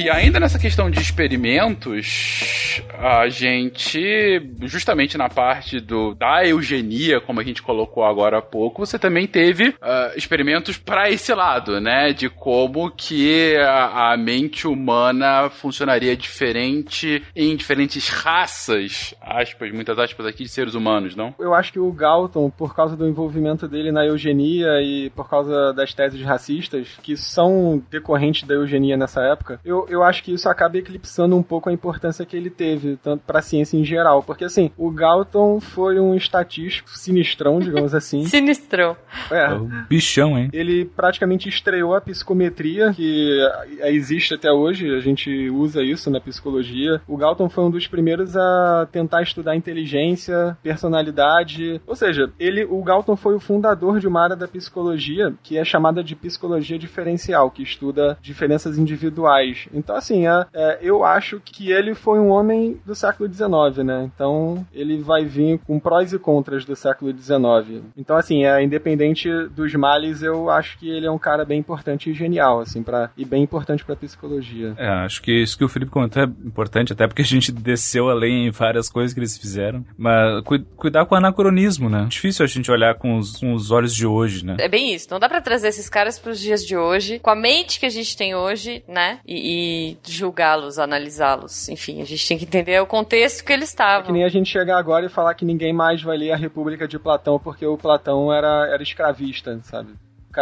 E ainda nessa questão de experimentos, a gente, justamente na parte do, da eugenia, como a gente colocou agora há pouco, você também teve uh, experimentos para esse lado, né? De como que a, a, mente humana funcionaria diferente em diferentes raças, aspas, muitas aspas aqui, de seres humanos, não? Eu acho que o Galton, por causa do envolvimento dele na eugenia e por causa das teses racistas, que são decorrentes da eugenia nessa época, eu, eu acho que isso acaba eclipsando um pouco a importância que ele teve, tanto para a ciência em geral. Porque, assim, o Galton foi um estatístico sinistrão, digamos assim. sinistrão. É. é bichão, hein? Ele praticamente estreou a psicometria, que existe até hoje, a gente usa isso na psicologia. O Galton foi um dos primeiros a tentar estudar inteligência, personalidade. Ou seja, ele, o Galton foi o fundador de uma área da psicologia que é chamada de psicologia diferencial, que estuda diferenças individuais. Então, assim, é, é, eu acho que ele foi um homem do século XIX, né? Então, ele vai vir com prós e contras do século XIX. Então, assim, é independente dos males, eu acho que ele é um cara bem importante e genial, assim, para e bem importante para psicologia. É, acho que isso que o Felipe comentou é importante, até porque a gente desceu além em várias coisas que eles fizeram. Mas cu cuidar com o anacronismo, né? Difícil a gente olhar com os, com os olhos de hoje, né? É bem isso. Não dá para trazer esses caras para os dias de hoje, com a mente que a gente tem hoje, né? E, e julgá-los, analisá-los. Enfim, a gente tem que entender o contexto que eles estavam. É que nem a gente chegar agora e falar que ninguém mais vai ler a República de Platão porque o Platão era, era escravista, sabe?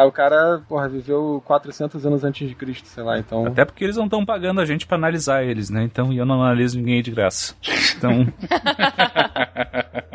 O cara, porra, viveu 400 anos antes de Cristo, sei lá, então... Até porque eles não estão pagando a gente para analisar eles, né? Então, eu não analiso ninguém de graça. Então...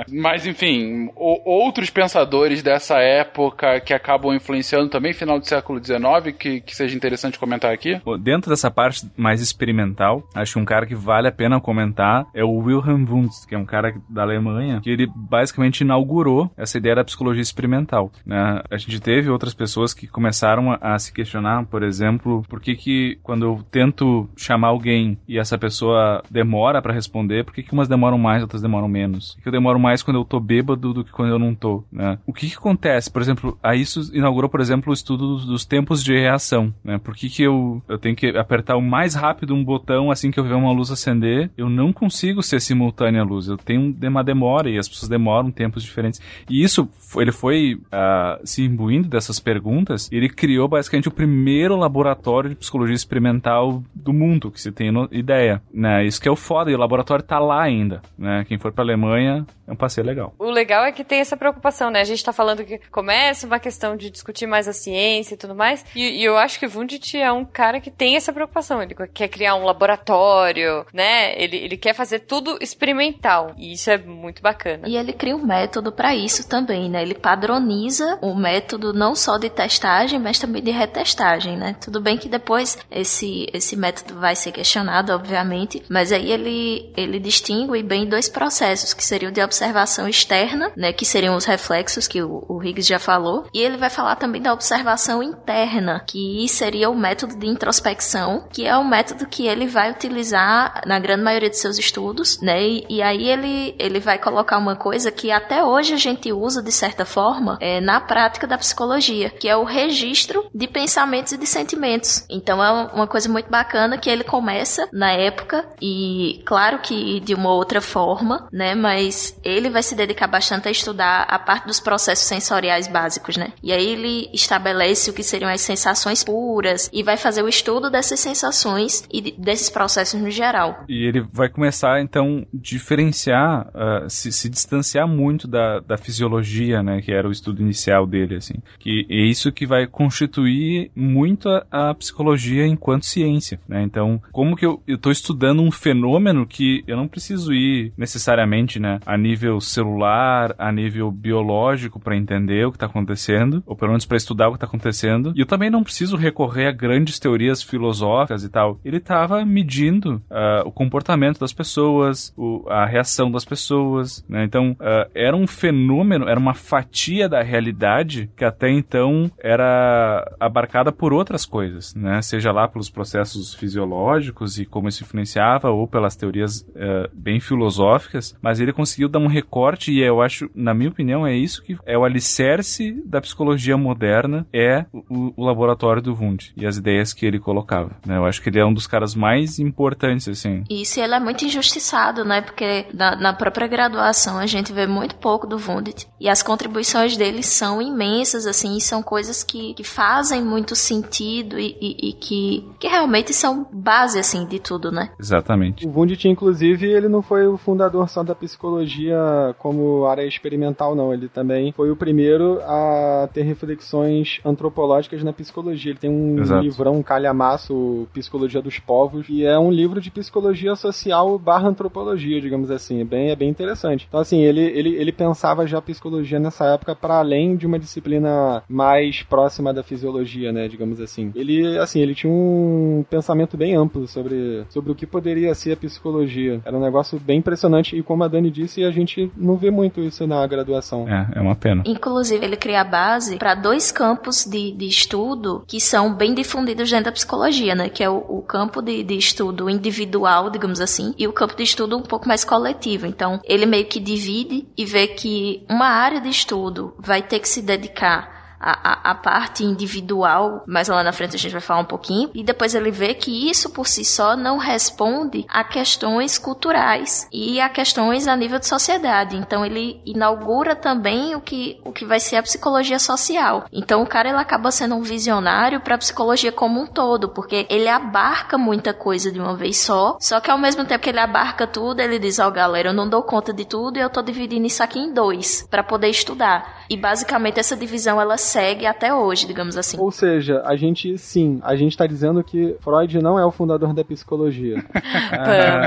Mas, enfim, o, outros pensadores dessa época que acabam influenciando também, final do século XIX, que, que seja interessante comentar aqui? Dentro dessa parte mais experimental, acho que um cara que vale a pena comentar é o Wilhelm Wundt, que é um cara da Alemanha, que ele basicamente inaugurou essa ideia da psicologia experimental. Né? A gente teve outras pessoas pessoas que começaram a, a, se questionar, por exemplo, por que que quando eu tento chamar alguém e essa pessoa demora para responder, por que que umas demoram mais, outras demoram menos? Por que eu demoro mais quando eu tô bêbado do que quando eu não tô, né? O que que acontece? Por exemplo, aí isso inaugurou, por exemplo, o estudo dos, dos tempos de reação, né? Por que que eu, eu tenho que apertar o mais rápido um botão assim que eu ver uma luz acender? Eu não consigo ser simultânea a luz, eu tenho uma demora e as pessoas demoram tempos diferentes. E isso, ele foi uh, se imbuindo dessas perguntas perguntas, ele criou basicamente o primeiro laboratório de psicologia experimental do mundo, que se tem ideia, né? Isso que é o foda, e o laboratório tá lá ainda, né? Quem for pra Alemanha é um passeio legal. O legal é que tem essa preocupação, né? A gente tá falando que começa uma questão de discutir mais a ciência e tudo mais, e, e eu acho que Wundt é um cara que tem essa preocupação, ele quer criar um laboratório, né? Ele, ele quer fazer tudo experimental, e isso é muito bacana. E ele cria um método para isso também, né? Ele padroniza o método não só de de testagem, mas também de retestagem, né? Tudo bem que depois esse, esse método vai ser questionado, obviamente, mas aí ele, ele distingue bem dois processos, que seriam de observação externa, né? Que seriam os reflexos que o, o Higgs já falou, e ele vai falar também da observação interna, que seria o método de introspecção, que é o método que ele vai utilizar na grande maioria de seus estudos, né? E, e aí ele, ele vai colocar uma coisa que até hoje a gente usa de certa forma é, na prática da psicologia, que é o registro de pensamentos e de sentimentos. Então é uma coisa muito bacana que ele começa na época e claro que de uma outra forma, né, mas ele vai se dedicar bastante a estudar a parte dos processos sensoriais básicos, né? E aí ele estabelece o que seriam as sensações puras e vai fazer o estudo dessas sensações e desses processos no geral. E ele vai começar então diferenciar, uh, se, se distanciar muito da, da fisiologia, né, que era o estudo inicial dele, assim, que isso que vai constituir muito a, a psicologia enquanto ciência, né? Então, como que eu estou estudando um fenômeno que eu não preciso ir necessariamente, né, a nível celular, a nível biológico para entender o que está acontecendo, ou pelo menos para estudar o que está acontecendo. E eu também não preciso recorrer a grandes teorias filosóficas e tal. Ele estava medindo uh, o comportamento das pessoas, o, a reação das pessoas, né? Então, uh, era um fenômeno, era uma fatia da realidade que até então era abarcada por outras coisas, né? Seja lá pelos processos fisiológicos e como isso influenciava, ou pelas teorias uh, bem filosóficas, mas ele conseguiu dar um recorte e eu acho, na minha opinião, é isso que é o alicerce da psicologia moderna, é o, o laboratório do Wundt e as ideias que ele colocava, né? Eu acho que ele é um dos caras mais importantes, assim. Isso, ele é muito injustiçado, né? Porque na, na própria graduação a gente vê muito pouco do Wundt e as contribuições dele são imensas, assim, e são coisas que, que fazem muito sentido e, e, e que, que realmente são base, assim, de tudo, né? Exatamente. O Wundt, inclusive, ele não foi o fundador só da psicologia como área experimental, não. Ele também foi o primeiro a ter reflexões antropológicas na psicologia. Ele tem um Exato. livrão, um calhamaço, Psicologia dos Povos, e é um livro de psicologia social barra antropologia, digamos assim. É bem, é bem interessante. Então, assim, ele, ele, ele pensava já a psicologia nessa época para além de uma disciplina mais próxima da fisiologia, né, digamos assim. Ele, assim, ele tinha um pensamento bem amplo sobre, sobre o que poderia ser a psicologia. Era um negócio bem impressionante e como a Dani disse, a gente não vê muito isso na graduação. É, é uma pena. Inclusive, ele cria a base para dois campos de, de estudo que são bem difundidos dentro da psicologia, né? Que é o, o campo de, de estudo individual, digamos assim, e o campo de estudo um pouco mais coletivo. Então, ele meio que divide e vê que uma área de estudo vai ter que se dedicar a, a, a, parte individual, mais lá na frente a gente vai falar um pouquinho, e depois ele vê que isso por si só não responde a questões culturais e a questões a nível de sociedade. Então ele inaugura também o que, o que vai ser a psicologia social. Então o cara ele acaba sendo um visionário para a psicologia como um todo, porque ele abarca muita coisa de uma vez só, só que ao mesmo tempo que ele abarca tudo, ele diz: Ó, oh, galera, eu não dou conta de tudo e eu tô dividindo isso aqui em dois para poder estudar. E basicamente essa divisão ela segue até hoje, digamos assim. Ou seja, a gente, sim, a gente está dizendo que Freud não é o fundador da psicologia. pá. Ah,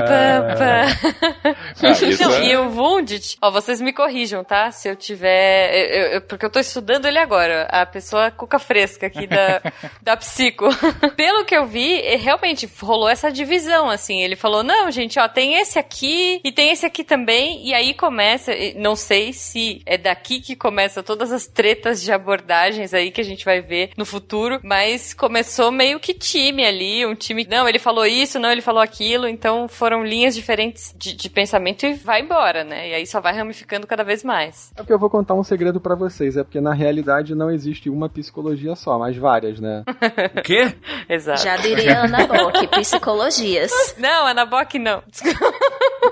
é... E o Wundt, ó, vocês me corrijam, tá? Se eu tiver. Eu, eu, porque eu tô estudando ele agora, a pessoa cuca fresca aqui da, da psico. Pelo que eu vi, realmente rolou essa divisão, assim. Ele falou: não, gente, ó, tem esse aqui e tem esse aqui também. E aí começa, não sei se é daqui que começa todas as tretas de abordagens aí que a gente vai ver no futuro, mas começou meio que time ali, um time, não, ele falou isso, não, ele falou aquilo, então foram linhas diferentes de, de pensamento e vai embora, né? E aí só vai ramificando cada vez mais. É porque eu vou contar um segredo para vocês, é porque na realidade não existe uma psicologia só, mas várias, né? o quê? Exato. Já diria Ana Bock, psicologias. Não, Ana Bock não.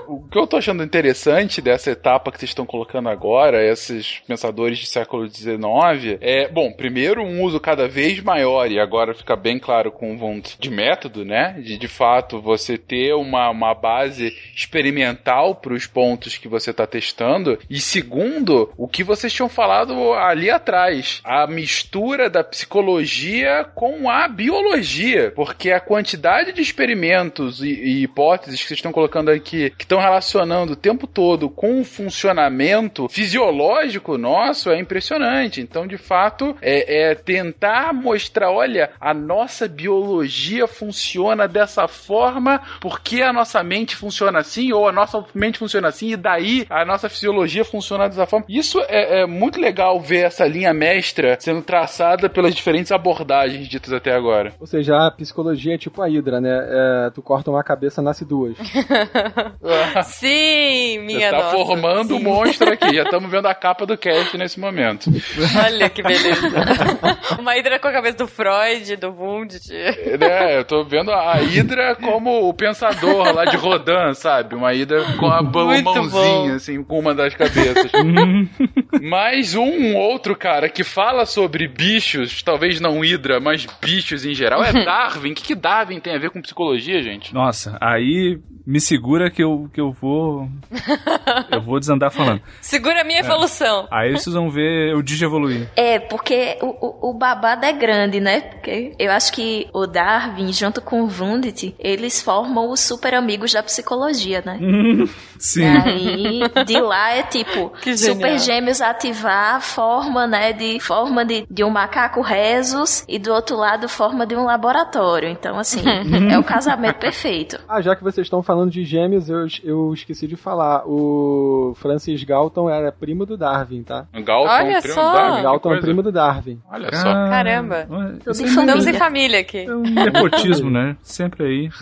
O que eu tô achando interessante dessa etapa que vocês estão colocando agora, esses pensadores de século XIX, é, bom, primeiro um uso cada vez maior, e agora fica bem claro com o Wundt, de método, né? De, de fato você ter uma, uma base experimental para os pontos que você está testando. E segundo, o que vocês tinham falado ali atrás, a mistura da psicologia com a biologia, porque a quantidade de experimentos e, e hipóteses que vocês estão colocando aqui, que estão relacionando o tempo todo com o funcionamento fisiológico nosso, é impressionante. Então, de fato, é, é tentar mostrar, olha, a nossa biologia funciona dessa forma porque a nossa mente funciona assim, ou a nossa mente funciona assim, e daí a nossa fisiologia funciona dessa forma. Isso é, é muito legal ver essa linha mestra sendo traçada pelas diferentes abordagens ditas até agora. Ou seja, a psicologia é tipo a Hidra, né? É, tu corta uma cabeça, nasce duas. sim, minha Você tá nossa, formando o um monstro aqui. Já estamos vendo a capa do cast nesse momento. Olha que beleza. Uma hidra com a cabeça do Freud, do Wundt. É, eu tô vendo a hidra como o pensador lá de Rodin, sabe? Uma hidra com a Muito mãozinha, bom. assim, com uma das cabeças. mas um outro cara que fala sobre bichos, talvez não hidra, mas bichos em geral, é Darwin. O que, que Darwin tem a ver com psicologia, gente? Nossa, aí me segura que eu, que eu vou. eu vou desandar falando. Segura a minha evolução. Aí vocês vão ver o digievoluir. É, porque o, o, o babado é grande, né? Porque eu acho que o Darwin, junto com o Wundt, eles formam os super amigos da psicologia, né? Sim. Aí, de lá é tipo, super gêmeos desativar forma, né, de forma de, de um macaco rezos e do outro lado forma de um laboratório. Então, assim, é o casamento perfeito. Ah, já que vocês estão falando de gêmeos, eu, eu esqueci de falar. O Francis Galton era primo do Darwin, tá? Galton, Olha primo só. do Darwin, Galton é primo do Darwin. Olha só. Caramba. Tudo em Estamos família. em família aqui. É um nepotismo, né? Sempre aí.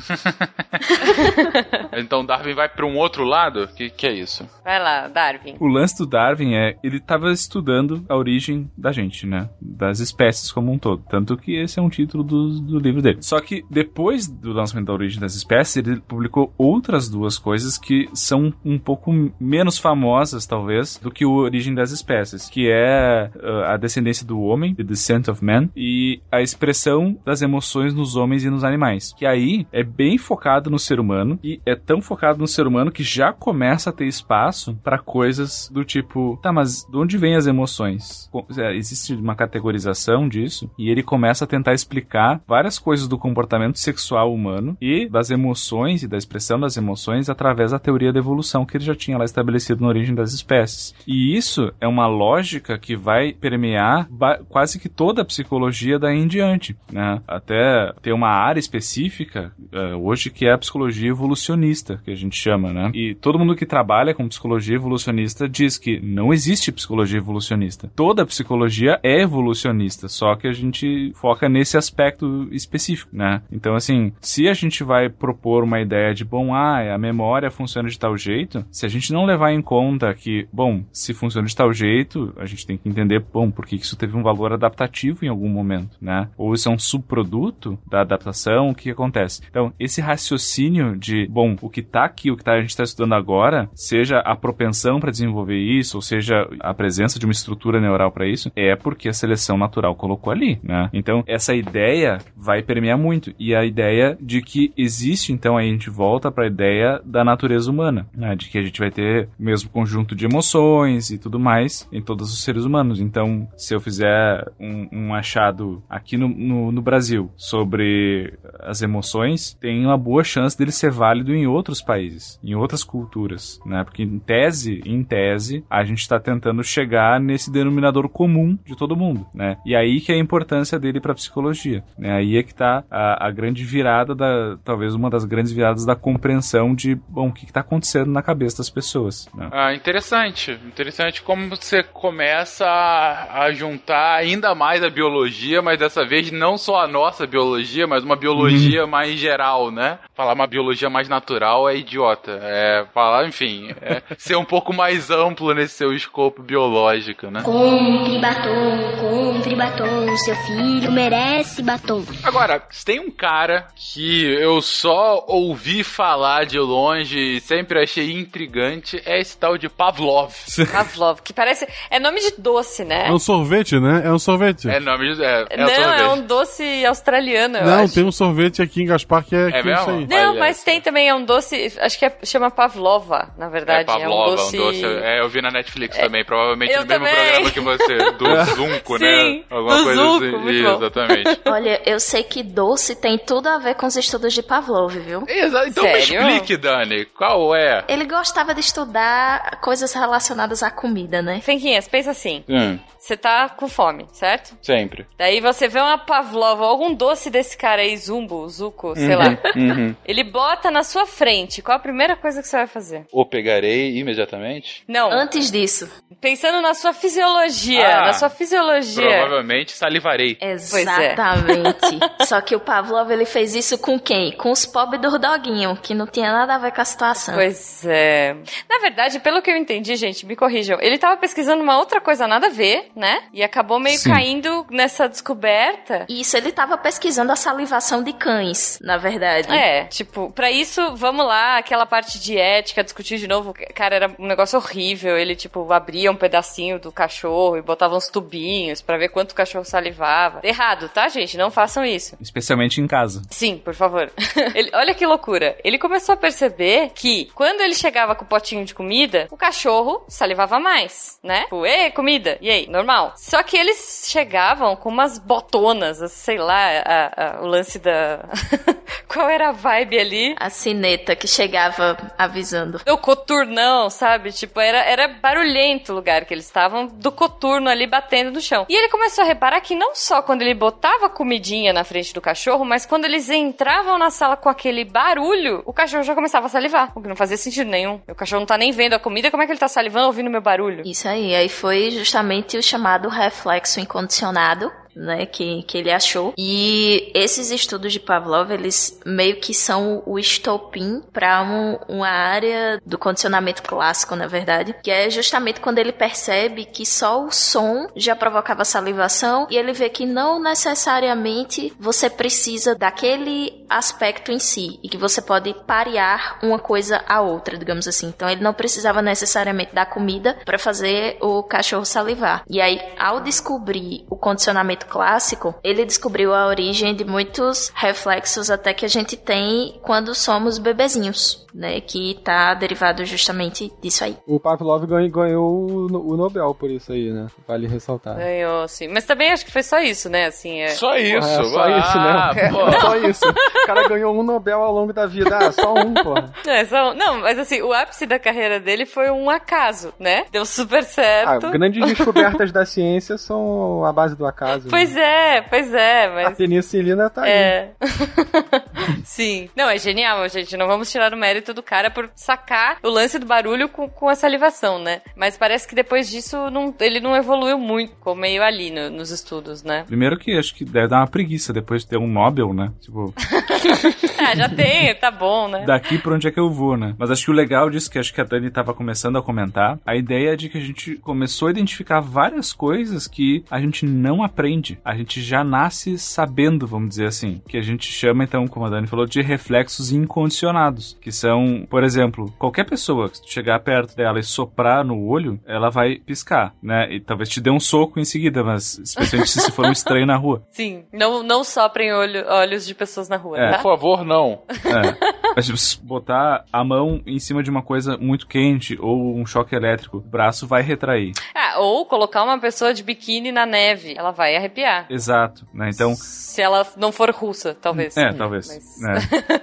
Então Darwin vai pra um outro lado? O que, que é isso? Vai lá, Darwin. O lance do Darwin é, ele estava estudando a origem da gente, né? Das espécies como um todo. Tanto que esse é um título do, do livro dele. Só que depois do lançamento da origem das espécies, ele publicou outras duas coisas que são um pouco menos famosas, talvez, do que o Origem das Espécies, que é uh, a descendência do homem, The Descent of Man, e a expressão das emoções nos homens e nos animais. Que aí é bem focado no ser humano e é tão focado no ser humano que já começa a ter espaço para coisas do tipo, tá, mas de onde vêm as emoções? É, Existe uma categorização disso e ele começa a tentar explicar várias coisas do comportamento sexual humano e das emoções e da expressão das emoções através da teoria da evolução que ele já tinha lá estabelecido na origem das espécies. E isso é uma lógica que vai permear quase que toda a psicologia daí em diante, né? Até tem uma área específica eh, hoje que é a psicologia evolucionista, que a gente chama, né? E todo mundo que trabalha com psicologia evolucionista diz que não existe psicologia evolucionista. Toda psicologia é evolucionista, só que a gente foca nesse aspecto específico, né? Então, assim, se a gente vai propor uma ideia de, bom, ah, a memória funciona de tal jeito, se a gente não levar em conta que, bom, se funciona de tal jeito, a gente tem que entender, bom, por que isso teve um valor adaptativo em algum momento, né? Ou isso é um subproduto da adaptação, o que acontece? Então, esse raciocínio de, bom, o que tá aqui, o que tá, a gente está estudando agora, seja a propensão para desenvolver isso, ou seja a presença de uma estrutura neural para isso, é porque a seleção natural colocou ali, né? Então, essa ideia vai permear muito. E a ideia de que existe, então, aí a gente volta para a ideia da natureza humana, né? De que a gente vai ter o mesmo conjunto de emoções e tudo mais em todos os seres humanos. Então, se eu fizer um, um achado aqui no, no, no Brasil sobre as emoções, tem uma boa chance dele ser válido em outros países, em outras culturas, né? Porque em tese, em tese, a gente está tentando chegar nesse denominador comum de todo mundo, né? E aí que é a importância dele para psicologia, né? Aí é que tá a, a grande virada da, talvez uma das grandes viradas da compreensão de, bom, o que está acontecendo na cabeça das pessoas, né? Ah, interessante. Interessante como você começa a, a juntar ainda mais a biologia, mas dessa vez não só a nossa biologia, mas uma biologia mais geral, né? Falar uma biologia mais natural é idiota. É falar, enfim, é ser um pouco mais amplo nesse seu escopo biológico, né? Compre batom, compre batom, seu filho merece batom. Agora, tem um cara que eu só ouvi falar de longe e sempre achei intrigante, é esse tal de Pavlov. Pavlov, que parece. É nome de doce, né? É um sorvete, né? É um sorvete. É nome de. É, é Não, sorvete. é um doce australiano, eu Não, acho. tem um sorvete aqui em Gaspar que é, É que é isso aí. Não, mas tem também, é um doce, acho que é, chama Pavlova, na É verdade. Pavlova, um doce... um doce. É, eu vi na Netflix também, provavelmente eu no mesmo também. programa que você, do Zunco, né? Alguma do coisa Zunco, assim. muito bom. Exatamente. Olha, eu sei que doce tem tudo a ver com os estudos de Pavlov, viu? Exa- então me Sério? explique, Dani, qual é? Ele gostava de estudar coisas relacionadas à comida, né? Fenquinhas, pensa assim, Hum, você tá com fome, certo? sempre. Daí você vê uma pavlova, algum doce desse cara aí, zumbo, zuco, sei lá. Uhum. Ele bota na sua frente. Qual a primeira coisa que você vai fazer? O pegarei imediatamente? Não, Antes disso. pensando na sua fisiologia, Ah, na sua fisiologia. Provavelmente salivarei. é. Exatamente. Só que o Pavlov, ele fez isso com quem? Com os pobres do doguinho, que não tinha nada a ver com a situação. Pois é. Na verdade, pelo que eu entendi, gente, me corrijam. Ele tava pesquisando uma outra coisa nada a ver, né? E acabou meio Sim. caindo nessa descoberta. Isso, ele tava pesquisando a salivação de cães, na verdade. É, tipo, pra isso, vamos lá, aquela parte de ética, discutir de novo. Cara, era um negócio horrível. Ele, tipo, abria um pedacinho do cachorro e botava uns tubinhos pra ver quanto o cachorro salivava. Errado, tá, gente? Não façam isso. Especialmente em casa. Sim, por favor. Ele- olha que loucura. Ele começou a perceber que quando ele chegava com o potinho de comida, o cachorro salivava mais, né? Tipo, ei, comida, e aí? Normal. Só que eles chegavam com umas botonas, sei lá, a- a- o lance da. qual era a vibe ali. A sineta que chegava avisando. O coturnão, sabe? Tipo, era, era barulhento o lugar que eles estavam, do coturno ali batendo no chão. E ele começou a reparar que não só quando ele botava comidinha na frente do cachorro, mas quando eles entravam na sala com aquele barulho, o cachorro já começava a salivar. O que não fazia sentido nenhum. O cachorro não tá nem vendo a comida, como é que ele tá salivando ouvindo meu barulho? Isso aí, aí foi justamente o chamado reflexo incondicionado, né, que, que ele achou. E esses estudos de Pavlov, eles meio que são o estopim para um, uma área do condicionamento clássico, na verdade, que é justamente quando ele percebe que só o som já provocava salivação e ele vê que não necessariamente você precisa daquele aspecto em si e que você pode parear uma coisa a outra, digamos assim. Então ele não precisava necessariamente da comida para fazer o cachorro salivar. E aí, ao descobrir o condicionamento clássico, ele descobriu a origem de muitos reflexos até que a gente tem quando somos bebezinhos, né? Que tá derivado justamente disso aí. O Pavlov ganhou, ganhou o, o Nobel por isso aí, né? Vale ressaltar. Ganhou, sim. Mas também acho que foi só isso, né? Assim, é... Só isso. Porra, é só ah, isso, né? pô. Só isso. O cara ganhou um Nobel ao longo da vida. Ah, só um, porra. É, só- Não, mas assim, o ápice da carreira dele foi um acaso, né? Deu super Ah, certo. grandes descobertas da ciência são a base do acaso. Pois né? é, pois é, A mas. penicilina tá aí. É. Sim. Não, é genial, gente. Não vamos tirar o mérito do cara por sacar o lance do barulho com, com a salivação, né? Mas parece que depois disso não- ele não evoluiu muito, ficou meio ali no- nos estudos, né? Primeiro que acho que deve dar uma preguiça depois de ter um Nobel, né? Tipo, Ah, já tem, tá bom, né? daqui pra onde é que eu vou, né? Mas acho que o legal disso, que acho que a Dani tava começando a comentar, a ideia é de que a gente começou a identificar várias coisas que a gente não aprende. A gente já nasce sabendo, vamos dizer assim. Que a gente chama, então, como a Dani falou, de reflexos incondicionados. Que são, por exemplo, qualquer pessoa que tu chegar perto dela e soprar no olho, ela vai piscar, né? E talvez te dê um soco em seguida, mas especialmente se for um estranho na rua. Sim. Não, não soprem olho, olhos de pessoas na rua, É. tá? Por favor, não. É. Mas se você botar a mão em cima de uma coisa muito quente ou um choque elétrico, o braço vai retrair. Ah, ou colocar uma pessoa de biquíni na neve, ela vai arrepiar. Exato, né? Então, Se ela não for russa, talvez. é, talvez. Mas- né?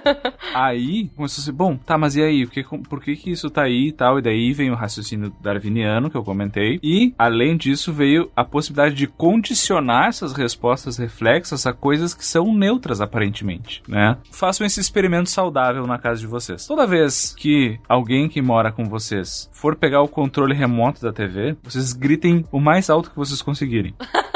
Aí, começou bom, tá, mas e aí? O que, por que que isso tá aí e tal? E daí vem o raciocínio darwiniano, que eu comentei. E, além disso, veio a possibilidade de condicionar essas respostas reflexas a coisas que são neutras, aparentemente, né? Façam esse experimento saudável na casa de vocês. Toda vez que alguém que mora com vocês for pegar o controle remoto da TV, vocês gritem o mais alto que vocês conseguirem.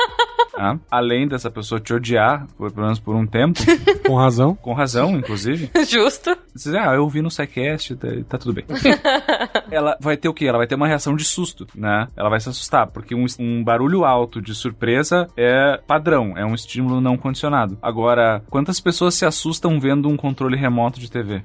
Tá? Além dessa pessoa te odiar, por, pelo menos por um tempo, Com razão. com razão, inclusive, Justo. você diz, ah, eu vi no SciCast, tá, tá tudo bem. ela vai ter o quê? Ela vai ter uma reação de susto, né? Ela vai se assustar, porque um, um barulho alto de surpresa é padrão, é um estímulo não condicionado. Agora, quantas pessoas se assustam vendo um controle remoto de TV?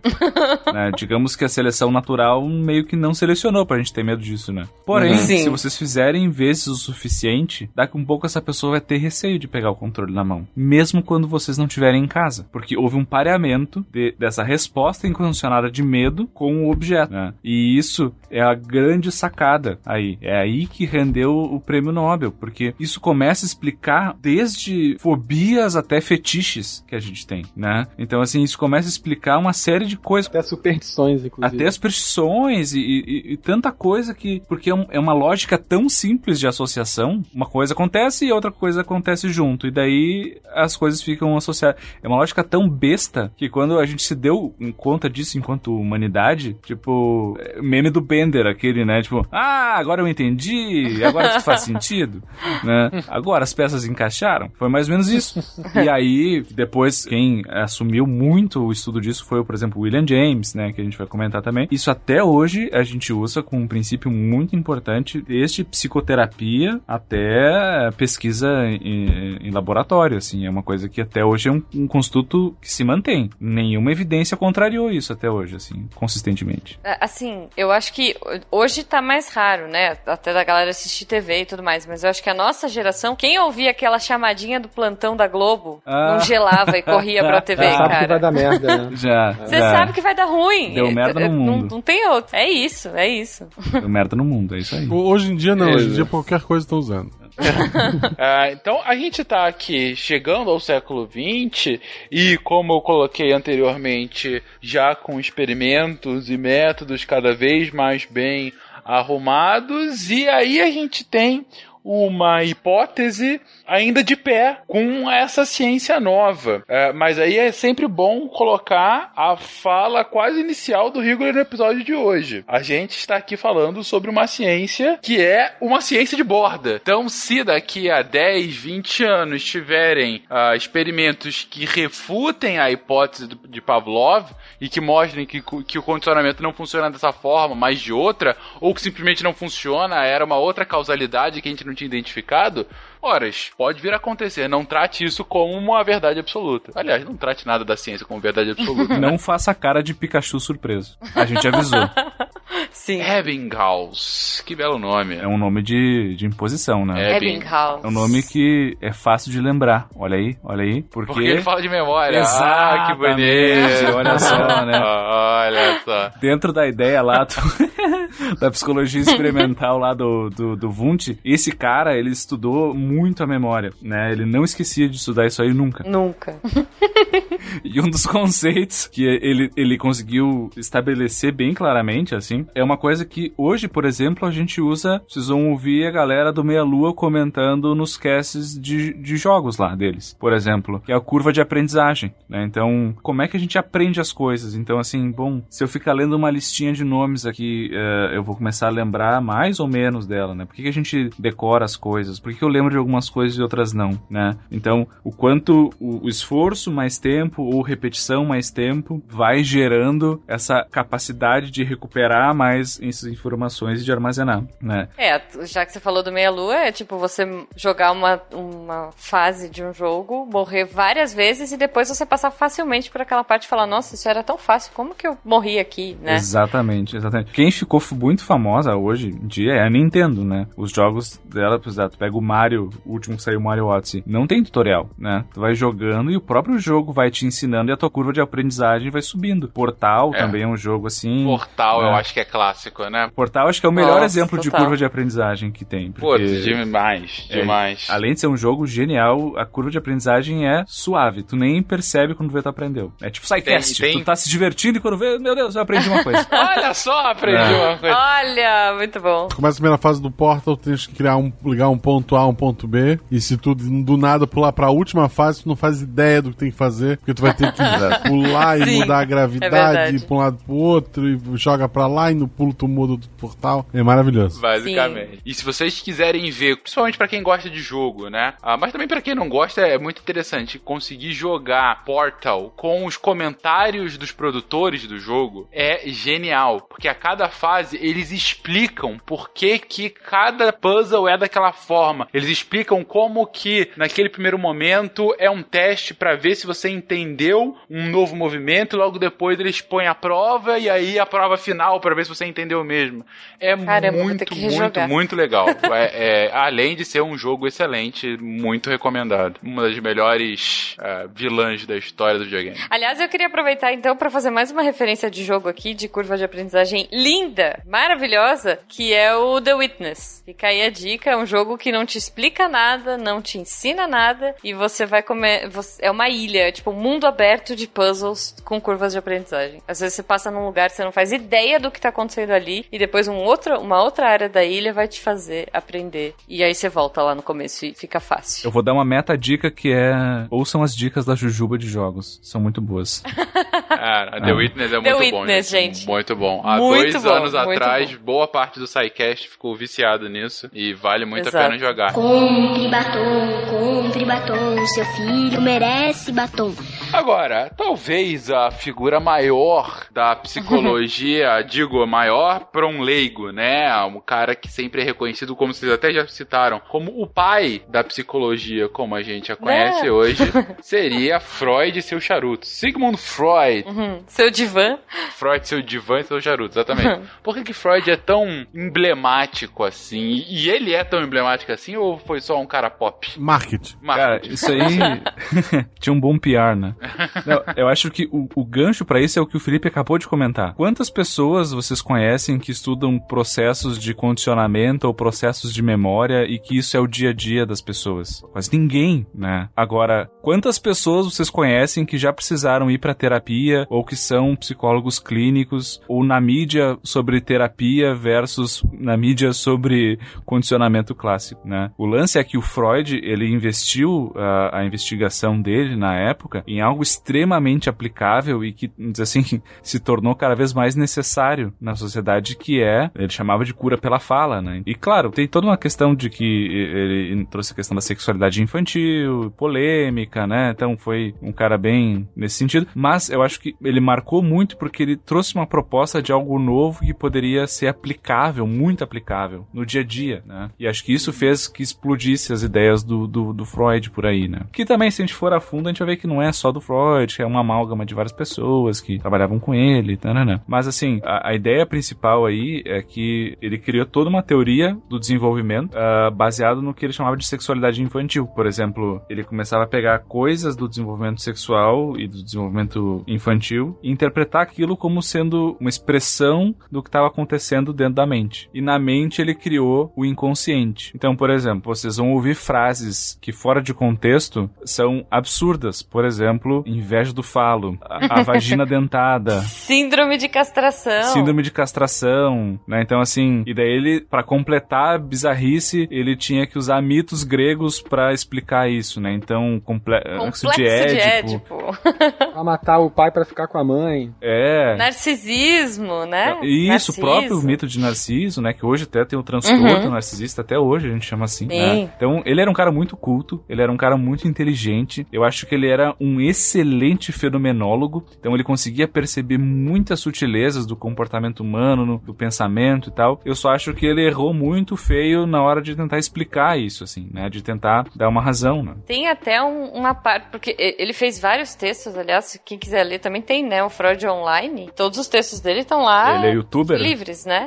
Né? Digamos que a seleção natural meio que não selecionou pra gente ter medo disso, né? Porém, Uhum. Sim. se vocês fizerem vezes o suficiente, daqui um pouco essa pessoa vai ter receio de pegar o controle na mão. Mesmo quando vocês não estiverem em casa. Porque houve um pareamento de- dessa resposta incondicionada de medo com o objeto. né? E isso é a grande sacada aí. É aí que rendeu o prêmio Nobel. Porque isso começa a explicar desde fobias até fetiches que a gente tem, né? Então, assim, isso começa a explicar uma série de coisas. Até superstições, inclusive. Até as superstições e, e- e tanta coisa que. Porque é, um- é uma lógica tão simples de associação. Uma coisa acontece e outra coisa acontece junto. E daí as coisas ficam associadas. É uma lógica tão besta que quando a gente se deu conta disso enquanto humanidade, tipo, é, meme do Bender, aquele, né? Tipo, ah, agora eu entendi, agora tudo faz sentido, né? Agora as peças encaixaram. Foi mais ou menos isso. E aí, depois, quem assumiu muito o estudo disso foi, por exemplo, William James, né? Que a gente vai comentar também. Isso até hoje a gente usa com um princípio muito importante, desde psicoterapia até pesquisa em, em laboratório, assim. É uma coisa que até hoje é um, um construto que se mantém. Nenhuma evidência contrariou isso até hoje, assim, consistentemente. É, Assim, eu acho que hoje tá mais raro, né? Até da galera assistir TV e tudo mais. Mas eu acho que a nossa geração, quem ouvia aquela chamadinha do plantão da Globo, Ah. não gelava e corria pra TV, Já sabe que vai cara. dar merda, né? Já. Você já. sabe que vai dar ruim. Deu merda no É, mundo. Não, não tem outro. É isso, é isso. Deu merda no mundo, é isso aí. Hoje em dia não, É, hoje em dia qualquer coisa estão usando. Ah, então a gente tá aqui chegando ao século XX e, como eu coloquei anteriormente, já com experimentos e métodos cada vez mais bem arrumados, e aí a gente tem uma hipótese ainda de pé com essa ciência nova. É, mas aí é sempre bom colocar a fala quase inicial do Rigor no episódio de hoje. A gente está aqui falando sobre uma ciência que é uma ciência de borda. Então, se daqui a 10, 20 anos tiverem ah, experimentos que refutem a hipótese de Pavlov e que mostrem que, que o condicionamento não funciona dessa forma, mas de outra, ou que simplesmente não funciona, era uma outra causalidade que a gente não tinha identificado, Horas, pode vir a acontecer. Não trate isso como uma verdade absoluta. Aliás, não trate nada da ciência como verdade absoluta. Não faça a cara de Pikachu surpreso. A gente avisou. Sim. Ebbinghaus. Que belo nome. É um nome de, de imposição, né? Ebbinghaus. É um nome que é fácil de lembrar. Olha aí, olha aí. Porque, Porque ele fala de memória. Ah, que Exatamente, bonito. olha só, né? olha só. dentro da ideia lá do- da psicologia experimental lá do, do, do Wundt, esse cara, ele estudou muito a memória, né? Ele não esquecia de estudar isso aí nunca. Nunca. E um dos conceitos que ele, ele conseguiu estabelecer bem claramente, assim, é uma coisa que hoje, por exemplo, a gente usa. Vocês vão ouvir a galera do Meia Lua comentando nos casts de, de jogos lá deles, por exemplo, que é a curva de aprendizagem, né? Então, como é que a gente aprende as coisas? Então, assim, bom, se eu ficar lendo uma listinha de nomes aqui, eh, eu vou começar a lembrar mais ou menos dela, né? Por que, que a gente decora as coisas? Por que, que eu lembro de algumas coisas e outras não, né? Então, o quanto o, o esforço mais tempo ou repetição mais tempo vai gerando essa capacidade de recuperar mais essas informações e de armazenar, né? É, já que você falou do meia-lua, é tipo você jogar uma, uma fase de um jogo, morrer várias vezes e depois você passar facilmente por aquela parte e falar: Nossa, isso era tão fácil, como que eu morri aqui, né? Exatamente, exatamente. Quem ficou muito famosa hoje em dia é a Nintendo, né? Os jogos dela, por exemplo, tu pega o Mario, o último que saiu, o Mario Odyssey, não tem tutorial, né? Tu vai jogando e o próprio jogo vai te ensinando e a tua curva de aprendizagem vai subindo. Portal É. também é um jogo assim. Portal, eu É. acho que é clássico, né? Portal acho que é o melhor Nossa, exemplo de total. curva de aprendizagem que tem. Pô, Porque... demais, É, demais. Além de ser um jogo genial, a curva de aprendizagem é suave. Tu nem percebe quando vê tu aprendeu. É tipo. Tem- tem- Tu tá se divertindo e quando vê, meu Deus, eu aprendi uma coisa. Olha só, aprendi É. uma coisa. Olha, muito bom. Começa a primeira fase do Portal, tem que criar um, ligar um ponto A, um ponto B. E se tu do nada pular pra última fase, tu não faz ideia do que tem que fazer. Porque tu vai ter que pular e Sim, mudar a é gravidade, ir pra um lado pro outro, e joga pra lá e no pulo tu muda do portal. É maravilhoso. Basicamente. E se vocês quiserem ver, principalmente pra quem gosta de jogo, né? Ah, mas também pra quem não gosta, é muito interessante conseguir jogar Portal com os comentários dos produtores do jogo. É genial, porque a cada fase eles explicam por que que cada puzzle é daquela forma. Eles explicam como que naquele primeiro momento é um teste pra ver se você entendeu um novo movimento, e logo depois eles põem a prova e aí a prova final pra ver se você entendeu mesmo. É Caramba, muito, muito, muito legal. É, é, além de ser um jogo excelente, muito recomendado. Uma das melhores é, vilãs da história do videogame. Aliás, eu queria aproveitar então para fazer mais uma referência de jogo aqui, de curva de aprendizagem linda, maravilhosa, que é o The Witness. Fica aí a dica, é um jogo que não te explica nada, não te ensina nada, e você vai comer. você- é uma ilha, é tipo um mundo aberto de puzzles com curvas de aprendizagem. Às vezes você passa num lugar que você não faz ideia do que tá acontecendo ali, e depois um outro, uma outra área da ilha vai te fazer aprender. E aí você volta lá no começo e fica fácil. Eu vou dar uma meta dica que é ouçam as dicas da Jujuba de jogos. São muito boas. Cara, The Ah. Witness é The muito bom, Witness, gente. gente. Muito bom. Há Muito dois bom, anos muito atrás, bom. boa parte do SciCast ficou viciado nisso e vale muito Exato. a pena jogar. Compre batom, compre batom, seu filho merece batom. Agora, talvez a figura maior da psicologia, digo, maior para um leigo, né? Um cara que sempre é reconhecido, como vocês até já citaram, como o pai da psicologia, como a gente a conhece Né? hoje, seria Freud e seu charuto. Sigmund Freud. Uhum. Seu divã. Freud, seu divã e seu charuto, exatamente. Por que, que Freud é tão emblemático assim? E ele é tão emblemático assim ou foi só um cara pop? Market. Cara, Marketing. isso aí tinha um bom PR, né? Não, eu acho que o, o gancho para isso é o que o Felipe acabou de comentar. Quantas pessoas vocês conhecem que estudam processos de condicionamento ou processos de memória e que isso é o dia a dia das pessoas? Quase ninguém, né? Agora, quantas pessoas vocês conhecem que já precisaram ir para terapia ou que são psicólogos clínicos ou na mídia sobre terapia versus na mídia sobre condicionamento clássico, né? O lance é que o Freud, ele investiu a, a investigação dele na época em algo extremamente aplicável e que, assim, se tornou cada vez mais necessário na sociedade, que é, ele chamava de cura pela fala, né? E claro, tem toda uma questão de que ele trouxe a questão da sexualidade infantil, polêmica, né? Então foi um cara bem nesse sentido, mas eu acho que ele marcou muito porque ele trouxe uma proposta de algo novo que poderia ser aplicável, muito aplicável no dia a dia, né? E acho que isso fez que explodisse as ideias do, do, do Freud por aí, né? Que também, se a gente for a fundo, a gente vai ver que não é só do Freud, que é uma amálgama de várias pessoas que trabalhavam com ele, né? Mas assim, a, a, ideia principal aí é que ele criou toda uma teoria do desenvolvimento uh, baseado no que ele chamava de sexualidade infantil. Por exemplo, ele começava a pegar coisas do desenvolvimento sexual e do desenvolvimento infantil e interpretar aquilo como sendo uma expressão do que estava acontecendo dentro da mente. E na mente ele criou o inconsciente. Então, por exemplo, vocês vão ouvir frases que fora de contexto são absurdas. Por exemplo, inveja do falo, a, a vagina dentada. Síndrome de castração. Síndrome de castração, né? Então, assim, e daí ele, para completar a bizarrice, ele tinha que usar mitos gregos para explicar isso, né? Então, comple complexo de Édipo. De Édipo. pra matar o pai para ficar com a mãe. É. Narcisismo, né? Isso, o próprio mito de Narciso, né? Que hoje até tem o transtorno uhum. narcisista, até hoje a gente chama assim. Né? Então, ele era um cara muito culto, ele era um cara muito inteligente. Eu acho que ele era um excelente fenomenólogo. Então, ele conseguia perceber muitas sutilezas do comportamento humano, do pensamento e tal. Eu só acho que ele errou muito feio na hora de tentar explicar isso, assim, né? De tentar dar uma razão, né? Tem até um, uma parte, porque ele fez vários textos, aliás, quem quiser ler também tem, né? O Freud Online. Todos os textos dele estão lá. Ele é youtuber? Livres, né?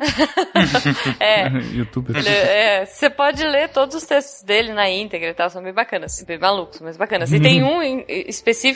é. youtuber. é, você pode ler todos os textos dele na íntegra e tal, são bem bacanas. Bem malucos, mas bacanas. E tem um em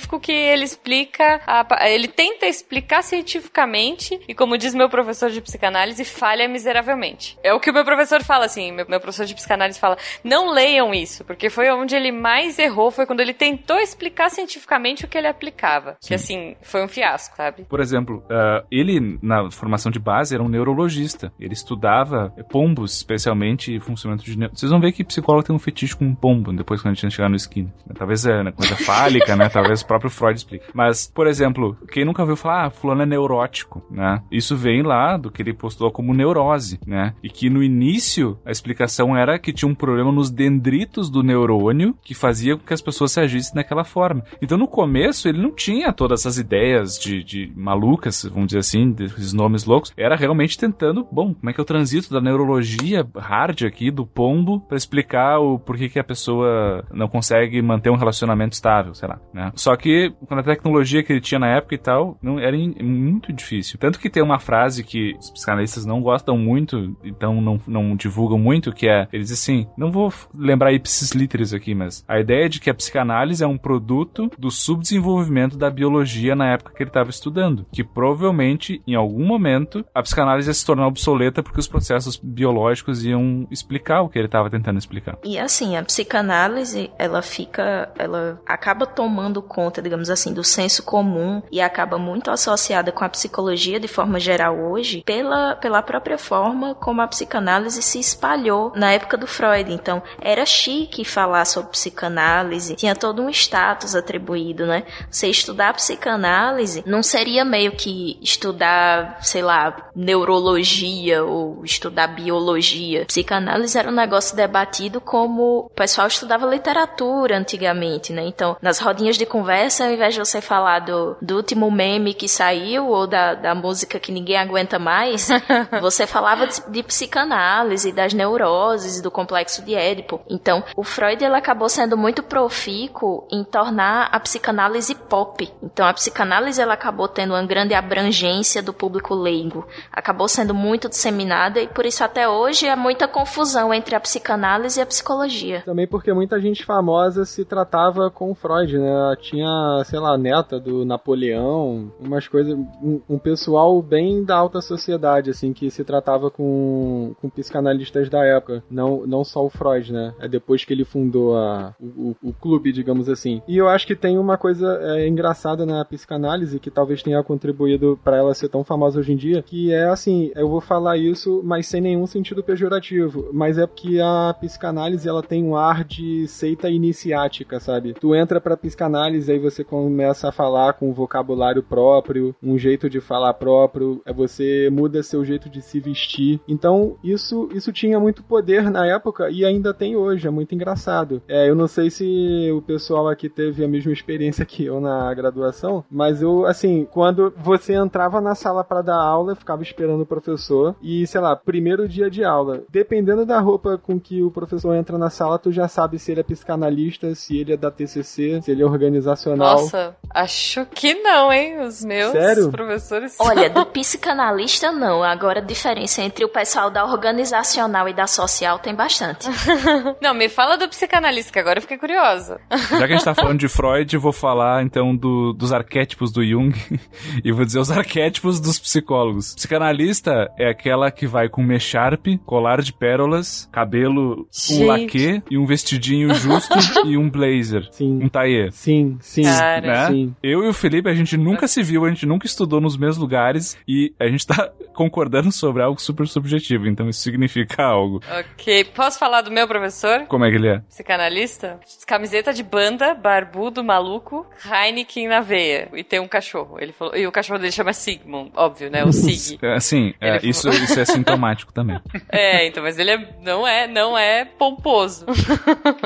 específico que ele explica, a, ele tenta explicar cientificamente e, como diz meu professor de psicanálise, falha miseravelmente. É o que o meu professor fala, assim, meu, meu professor de psicanálise fala, não leiam isso, porque foi onde ele mais errou, foi quando ele tentou explicar cientificamente o que ele aplicava. Sim. Que, assim, foi um fiasco, sabe? Por exemplo, uh, ele, na formação de base, era um neurologista. Ele estudava pombos, especialmente funcionamento de... Vocês vão ver que psicólogo tem um fetiche com um pombo, depois quando a gente chegar no skin. Talvez é né, coisa fálica, né? Talvez próprio Freud explique. Mas, por exemplo, quem nunca ouviu falar, ah, fulano é neurótico, né? Isso vem lá do que ele postou como neurose, né? E que no início a explicação era que tinha um problema nos dendritos do neurônio que fazia com que as pessoas se agissem daquela forma. Então, no começo, ele não tinha todas essas ideias de, de malucas, vamos dizer assim, desses nomes loucos. Era realmente tentando, bom, como é que o transito da neurologia hard aqui, do pombo, para explicar o porquê que a pessoa não consegue manter um relacionamento estável, sei lá, né? Só que, com a tecnologia que ele tinha na época e tal, não era muito difícil. Tanto que tem uma frase que os psicanalistas não gostam muito, então não, não divulgam muito, que é, eles dizem assim, não vou lembrar ipsis literis aqui, mas a ideia de que a psicanálise é um produto do subdesenvolvimento da biologia na época que ele estava estudando, que provavelmente, em algum momento, a psicanálise ia se tornar obsoleta porque os processos biológicos iam explicar o que ele estava tentando explicar. E assim, a psicanálise, ela fica, ela acaba tomando conta, digamos assim, do senso comum e acaba muito associada com a psicologia de forma geral hoje, pela, pela própria forma como a psicanálise se espalhou na época do Freud. Então, era chique falar sobre psicanálise, tinha todo um status atribuído, né? Você estudar psicanálise não seria meio que estudar, sei lá, neurologia ou estudar biologia. Psicanálise era um negócio debatido como o pessoal estudava literatura antigamente, né? Então, nas rodinhas de conversa, ao invés de você falar do, do último meme que saiu ou da, da música que ninguém aguenta mais, você falava de, de psicanálise, das neuroses, do complexo de Édipo. Então, o Freud ele acabou sendo muito profícuo em tornar a psicanálise pop. Então a psicanálise ela acabou tendo uma grande abrangência do público leigo, acabou sendo muito disseminada e por isso até hoje é muita confusão entre a psicanálise e a psicologia. Também porque muita gente famosa se tratava com Freud, né? Tinha, sei lá, neta do Napoleão, umas coisas, um, um pessoal bem da alta sociedade, assim, que se tratava com, com psicanalistas da época, não, não só o Freud, né? É depois que ele fundou a, o, o, o clube, digamos assim. E eu acho que tem uma coisa é, engraçada na psicanálise que talvez tenha contribuído para ela ser tão famosa hoje em dia, que é assim, eu vou falar isso, mas sem nenhum sentido pejorativo, mas é porque a psicanálise ela tem um ar de seita iniciática, sabe? Tu entra pra psicanálise aí você começa a falar com um vocabulário próprio, um jeito de falar próprio, é você muda seu jeito de se vestir. Então, isso isso tinha muito poder na época e ainda tem hoje, é muito engraçado. É, eu não sei se o pessoal aqui teve a mesma experiência que eu na graduação, mas eu assim, quando você entrava na sala para dar aula, ficava esperando o professor e, sei lá, primeiro dia de aula, dependendo da roupa com que o professor entra na sala, tu já sabe se ele é psicanalista, se ele é da TCC, se ele é organizacional. Nossa, acho que não, hein? Os meus Sério? professores. Olha, do psicanalista não. Agora a diferença entre o pessoal da organizacional e da social tem bastante. Não, me fala do psicanalista, que agora eu fiquei curiosa. Já que a gente tá falando de Freud, eu vou falar então do- dos arquétipos do Jung e vou dizer os arquétipos dos psicólogos. Psicanalista é aquela que vai com mecharpe, colar de pérolas, cabelo Gente. com laque e um vestidinho justo e um blazer, Sim. um taillé. Sim, sim, Cara. Né? sim. Eu e o Felipe, a gente nunca se viu, a gente nunca estudou nos mesmos lugares e a gente tá concordando sobre algo super subjetivo, então isso significa algo. Ok, posso falar do meu professor? Como é que ele é? Psicanalista? Camiseta de banda, barbudo, maluco, Heineken na veia. E tem um cachorro. Ele falou. E o cachorro dele chama Sigmund, óbvio, né? O Sig. É, Assim, é, Ele isso, isso é sintomático também. É, então, mas ele é- não é, não é pomposo.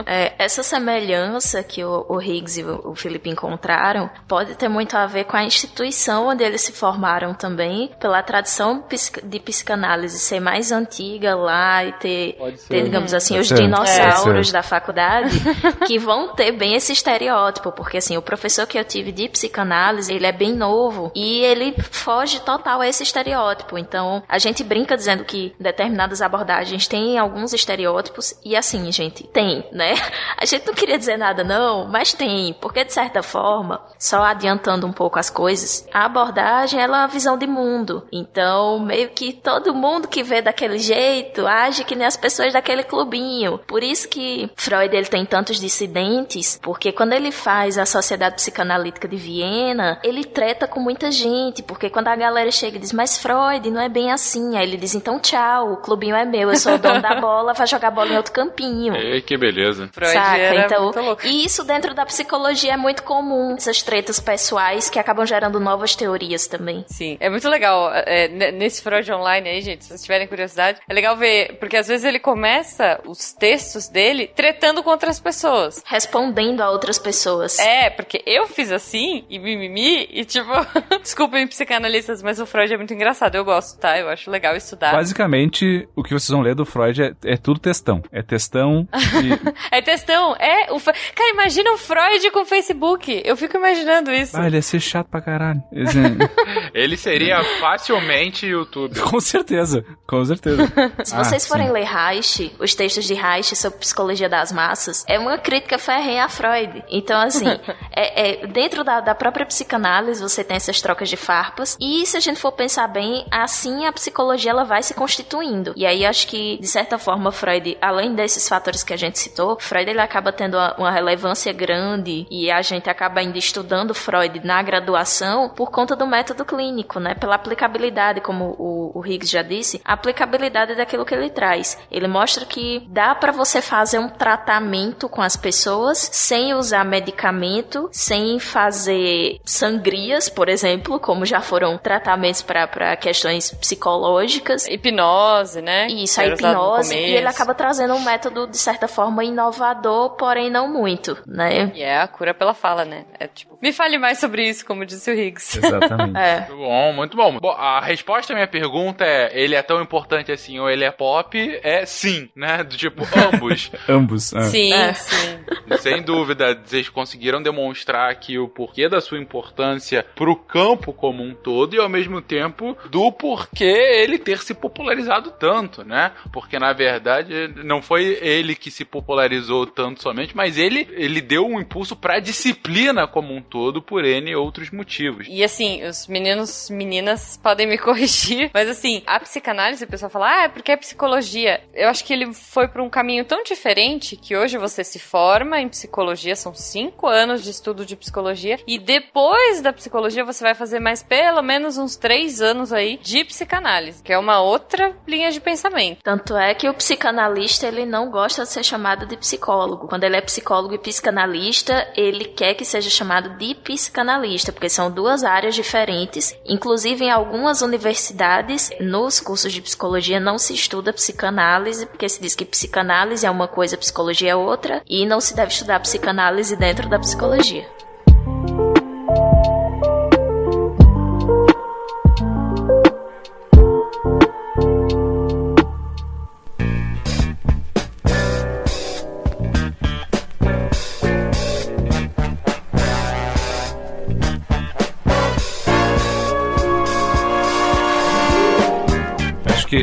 É, essa semelhança que o, o Higgs e o, o Felipe encontraram pode ter muito a ver com a instituição onde eles se formaram também, pela tradição de psicanálise ser mais antiga lá e ter, ter digamos assim, Pode os ser. dinossauros ser. da faculdade que vão ter bem esse estereótipo, porque assim, o professor que eu tive de psicanálise, ele é bem novo e ele foge total a esse estereótipo. Então, a gente brinca dizendo que determinadas abordagens têm alguns estereótipos e assim, gente, tem, né? A gente não queria dizer nada não, mas tem, porque de certa forma, só adiantando um pouco as coisas, a abordagem ela é uma visão de mundo. Então, meio que todo mundo que vê daquele jeito age que nem as pessoas daquele clubinho. Por isso que Freud ele tem tantos dissidentes, porque quando ele faz a Sociedade Psicanalítica de Viena, ele treta com muita gente, porque quando a galera chega e diz, mas Freud não é bem assim, aí ele diz, então tchau, o clubinho é meu, eu sou o dono da bola, vai jogar bola em outro campinho. Ei, que beleza. Freud Saca? era Então, muito louco. e isso dentro da psicologia é muito comum, essas tretas pessoais que acabam gerando novas teorias também. Sim, é muito legal. é, ne- nesse Freud Online aí, gente, se vocês tiverem curiosidade, é legal ver, porque às vezes ele começa os textos dele tretando com outras pessoas. Respondendo a outras pessoas. É, porque eu fiz assim, e mimimi, e tipo, desculpem psicanalistas, mas o Freud é muito engraçado, eu gosto, tá? Eu acho legal estudar. Basicamente, o que vocês vão ler do Freud é, é tudo textão. É textão e... É textão, é. O Cara, imagina o Freud com o Facebook. Eu fico imaginando isso. ah, ele ia ser chato pra caralho. Ele seria facilmente YouTube. com certeza, com certeza. Se Ah, vocês sim. forem ler Reich, os textos de Reich sobre psicologia das massas, é uma crítica ferrenha a Freud. Então, assim, é, é- dentro da, da própria psicanálise você tem essas trocas de farpas. E se a gente for pensar bem, assim a psicologia ela vai se constituindo. E aí acho que, de certa forma, Freud, além desses fatores que a gente citou, Freud ele acaba tendo uma, uma relevância grande e a gente acaba ainda estudando Freud na graduação por conta do método clínico, né? Pela aplicabilidade, como o, o Higgs já disse, a aplicabilidade daquilo que ele traz. Ele mostra que dá pra você fazer um tratamento com as pessoas sem usar medicamento, sem fazer sangrias, por exemplo, como já foram tratamentos para questões psicológicas. Hipnose, né? Isso, a hipnose, e ele acaba trazendo um método, de certa forma, inovador, porém não muito, né? E é a cura pela fala, né? É tipo. Me fale mais sobre isso, como disse o Higgs. Exatamente. É. Muito bom, muito bom. Bom, a resposta à minha pergunta é: ele é tão importante assim ou ele é pop? É sim, né? Do tipo, ambos. Ambos. ah. Sim, É. sim. Sem dúvida, vocês conseguiram demonstrar aqui o porquê da sua importância pro campo como um todo e ao mesmo tempo do porquê ele ter se popularizado tanto, né? Porque na verdade não foi ele que se popularizou tanto somente, mas ele ele deu um impulso pra disciplina como um todo por N outros motivos. E assim, os meninos, meninas podem me corrigir, mas assim, a psicanálise, o pessoal fala, ah, é porque é psicologia. Eu acho que ele foi por um caminho tão diferente que hoje você se forma em psicologia, são cinco anos de estudo de psicologia, e depois da psicologia você vai fazer mais pelo menos uns três anos aí de psicanálise, que é uma outra linha de pensamento. Tanto é que o psicanalista ele não gosta de ser chamado de psicólogo. Quando ele é psicólogo e psicanalista, ele quer que seja chamado de psicanalista, porque são duas áreas diferentes. Inclusive, em algumas universidades, nos cursos de psicologia, não se estuda psicanálise, porque se diz que psicanálise é uma coisa, psicologia é outra, e não se deve estudar psicanálise dentro da psicologia.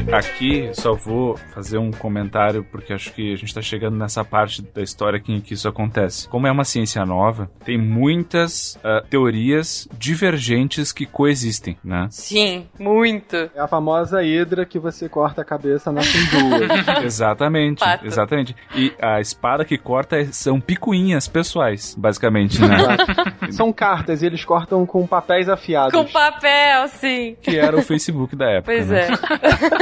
Que aqui só vou fazer um comentário, porque acho que a gente está chegando nessa parte da história aqui em que isso acontece. Como é uma ciência nova, tem muitas ah, teorias divergentes que coexistem, né? Sim, muito. É a famosa hidra que você corta a cabeça na duas. Exatamente, Fato. exatamente. E a espada que corta é- são picuinhas pessoais, basicamente, né? São cartas e eles cortam com papéis afiados. Com papel, sim. que era o Facebook da época. Pois né? é.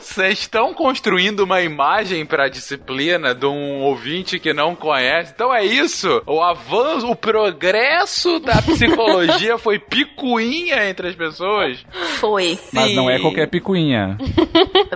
Vocês estão construindo uma imagem pra disciplina de um ouvinte que não conhece. Então é isso. O avanço, o progresso da psicologia foi picuinha entre as pessoas. Foi. Mas não é Sim. qualquer picuinha.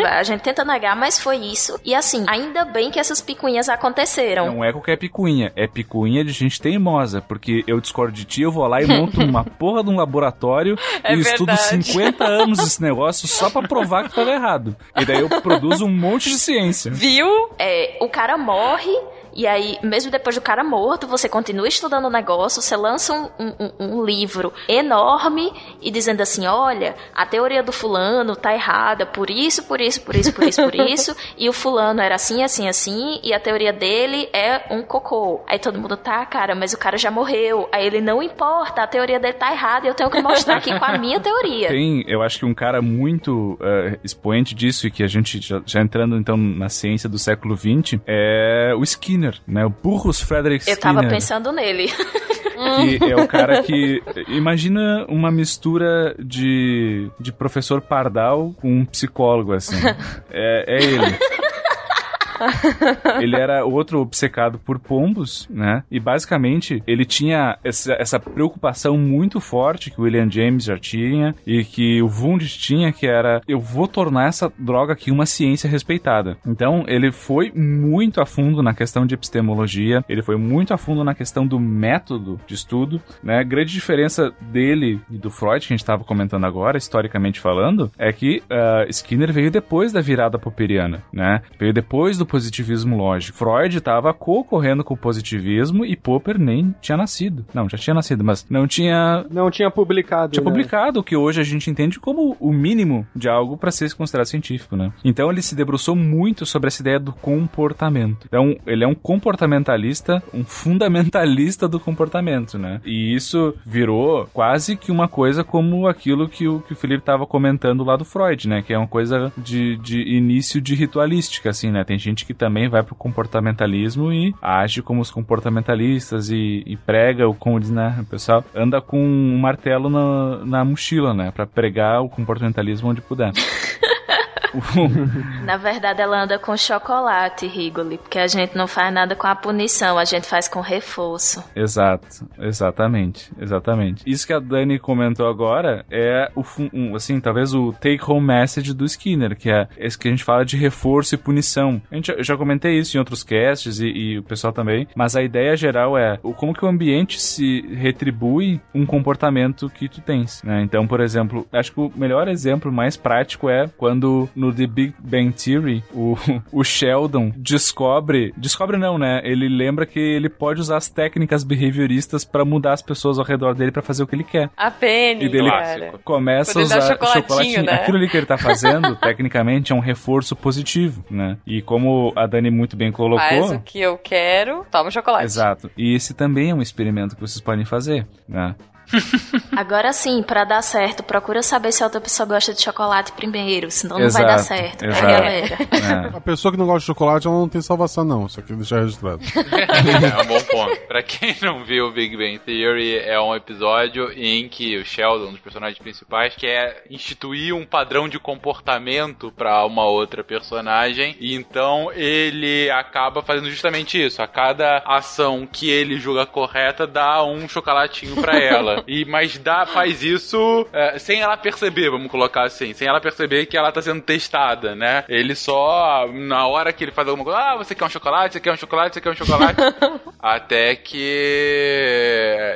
A gente tenta negar, mas foi isso. E assim, ainda bem que essas picuinhas aconteceram. Não é qualquer picuinha. É picuinha de gente teimosa. Porque eu discordo de ti, eu vou lá e monto uma porra de um laboratório É e estudo verdade. 50 anos esse negócio só pra provar que tava errado. E daí eu produzo um monte de ciência. Viu? É, o cara morre. E aí, mesmo depois do cara morto, você continua estudando o negócio, você lança um, um- um- livro enorme e dizendo assim: olha, a teoria do fulano tá errada por isso, por isso, por isso, por isso, por isso, e o fulano era assim, assim, assim, e a teoria dele é um cocô. Aí todo mundo tá, cara, mas o cara já morreu. Aí ele não importa, a teoria dele tá errada e eu tenho que mostrar aqui com a minha teoria. Tem, eu acho que um cara muito eh, expoente disso e que a gente já, já entrando então na ciência do século XX é o Skinner, né? O Burrus Frederick Eu Skinner. tava pensando nele. que é o cara que imagina uma mistura de, de professor Pardal com um psicólogo assim. É, é ele. Ele era outro obcecado por pombos, né? E basicamente ele tinha essa, essa preocupação muito forte que o William James já tinha e que o Wundt tinha, que era eu vou tornar essa droga aqui uma ciência respeitada. Então ele foi muito a fundo na questão de epistemologia, ele foi muito a fundo na questão do método de estudo, né? A grande diferença dele e do Freud que a gente estava comentando agora, historicamente falando, é que ah, Skinner veio depois da virada popperiana, né? Veio depois do positivismo lógico. Freud estava concorrendo com o positivismo e Popper nem tinha nascido. Não, já tinha nascido, mas não tinha Não tinha publicado. tinha né? publicado o que hoje a gente entende como o mínimo de algo para ser considerado científico, né? Então ele se debruçou muito sobre essa ideia do comportamento. Então ele é um comportamentalista, um fundamentalista do comportamento, né? E isso virou quase que uma coisa como aquilo que o, que o Felipe estava comentando lá do Freud, né? Que é uma coisa de, de início de ritualística, assim, né? Tem gente que também vai pro comportamentalismo e age como os comportamentalistas e, e prega, o como diz, né? O pessoal anda com um martelo na, na mochila, né? Pra pregar o comportamentalismo onde puder. Na verdade, ela anda com chocolate, Rigoli, porque a gente não faz nada com a punição, a gente faz com reforço. Exato, exatamente, exatamente. Isso que a Dani comentou agora é o um, assim, talvez o take home message do Skinner, que é esse que a gente fala de reforço e punição. A gente, eu já comentei isso em outros casts e, e o pessoal também, mas a ideia geral é o, como que o ambiente se retribui um comportamento que tu tens, né? Então, por exemplo, acho que o melhor exemplo mais prático é quando no The Big Bang Theory o, o Sheldon descobre, descobre não, né? Ele lembra que ele pode usar as técnicas behavioristas pra mudar as pessoas ao redor dele pra fazer o que ele quer. A Penny, E dele cara. começa a usar chocolatinho, chocolatinho. né? Aquilo ali que ele tá fazendo, tecnicamente, é um reforço positivo, né? E como a Dani muito bem colocou. Faz o que eu quero, toma chocolate. Exato. E esse também é um experimento que vocês podem fazer, né? Agora sim, pra dar certo, procura saber se a outra pessoa gosta de chocolate primeiro, senão não vai dar Exato, certo, exato. tá, galera? É. A pessoa que não gosta de chocolate, ela não tem salvação, não. Isso aqui deixar registrado. é um bom ponto. Pra quem não viu Big Bang Theory, é um episódio em que o Sheldon, um dos personagens principais, quer instituir um padrão de comportamento pra uma outra personagem. E então ele acaba fazendo justamente isso. A cada ação que ele julga correta, dá um chocolatinho pra ela. E mas dá, faz isso é, sem ela perceber, vamos colocar assim, sem ela perceber que ela tá sendo testada, né? Ele só na hora que ele faz alguma coisa, ah, você quer um chocolate, você quer um chocolate, você quer um chocolate, até que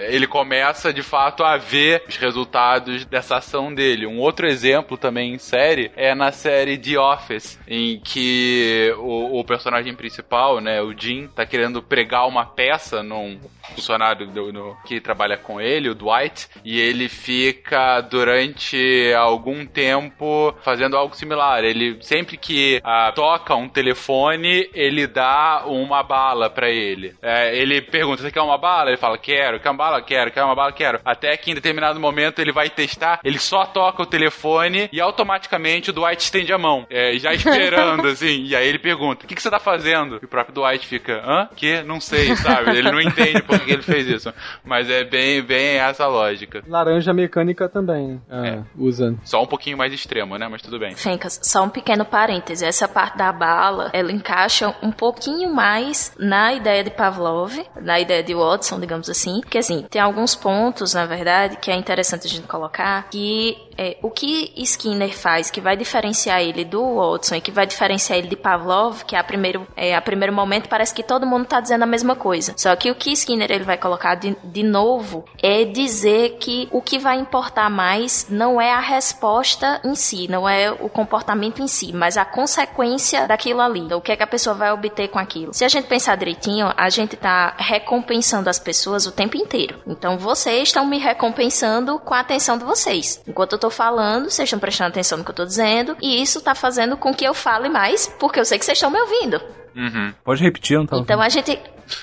ele começa de fato a ver os resultados dessa ação dele. Um outro exemplo também em série é na série The Office, em que o, o personagem principal, né, o Jim, tá querendo pregar uma peça num funcionário do- no- que trabalha com ele, o Dwight, e ele fica durante algum tempo fazendo algo similar. Ele sempre que ah, toca um telefone, ele dá uma bala pra ele. É, ele pergunta: "Você quer uma bala?" Ele fala: "Quero." "Quer uma bala?" "Quero." "Quer uma bala?" "Quero." Até que em determinado momento ele vai testar, ele só toca o telefone e automaticamente o Dwight estende a mão, é, já esperando assim. E aí ele pergunta: "O que, que você tá fazendo?" E o próprio Dwight fica: "Hã? Que? Não sei", sabe? Ele não entende por que ele fez isso. Mas é bem, bem essa lógica. Laranja mecânica também é, É. usa. Só um pouquinho mais extremo, né? Mas tudo bem. Fencas, só um pequeno parêntese. Essa parte da bala, ela encaixa um pouquinho mais na ideia de Pavlov, na ideia de Watson, digamos assim. Porque, assim, tem alguns pontos, na verdade, que é interessante a gente colocar, que é, o que Skinner faz que vai diferenciar ele do Watson e que vai diferenciar ele de Pavlov, que é a primeiro, é, a primeiro momento parece que todo mundo tá dizendo a mesma coisa. Só que o que Skinner ele vai colocar de, de novo é dizer que o que vai importar mais não é a resposta em si, não é o comportamento em si, mas a consequência daquilo ali. Então, o que é que a pessoa vai obter com aquilo. Se a gente pensar direitinho, a gente tá recompensando as pessoas o tempo inteiro. Então, vocês estão me recompensando com a atenção de vocês. Enquanto eu tô falando, vocês estão prestando atenção no que eu tô dizendo, e isso tá fazendo com que eu fale mais, porque eu sei que vocês estão me ouvindo. Uhum. Pode repetir, não tá Então a gente.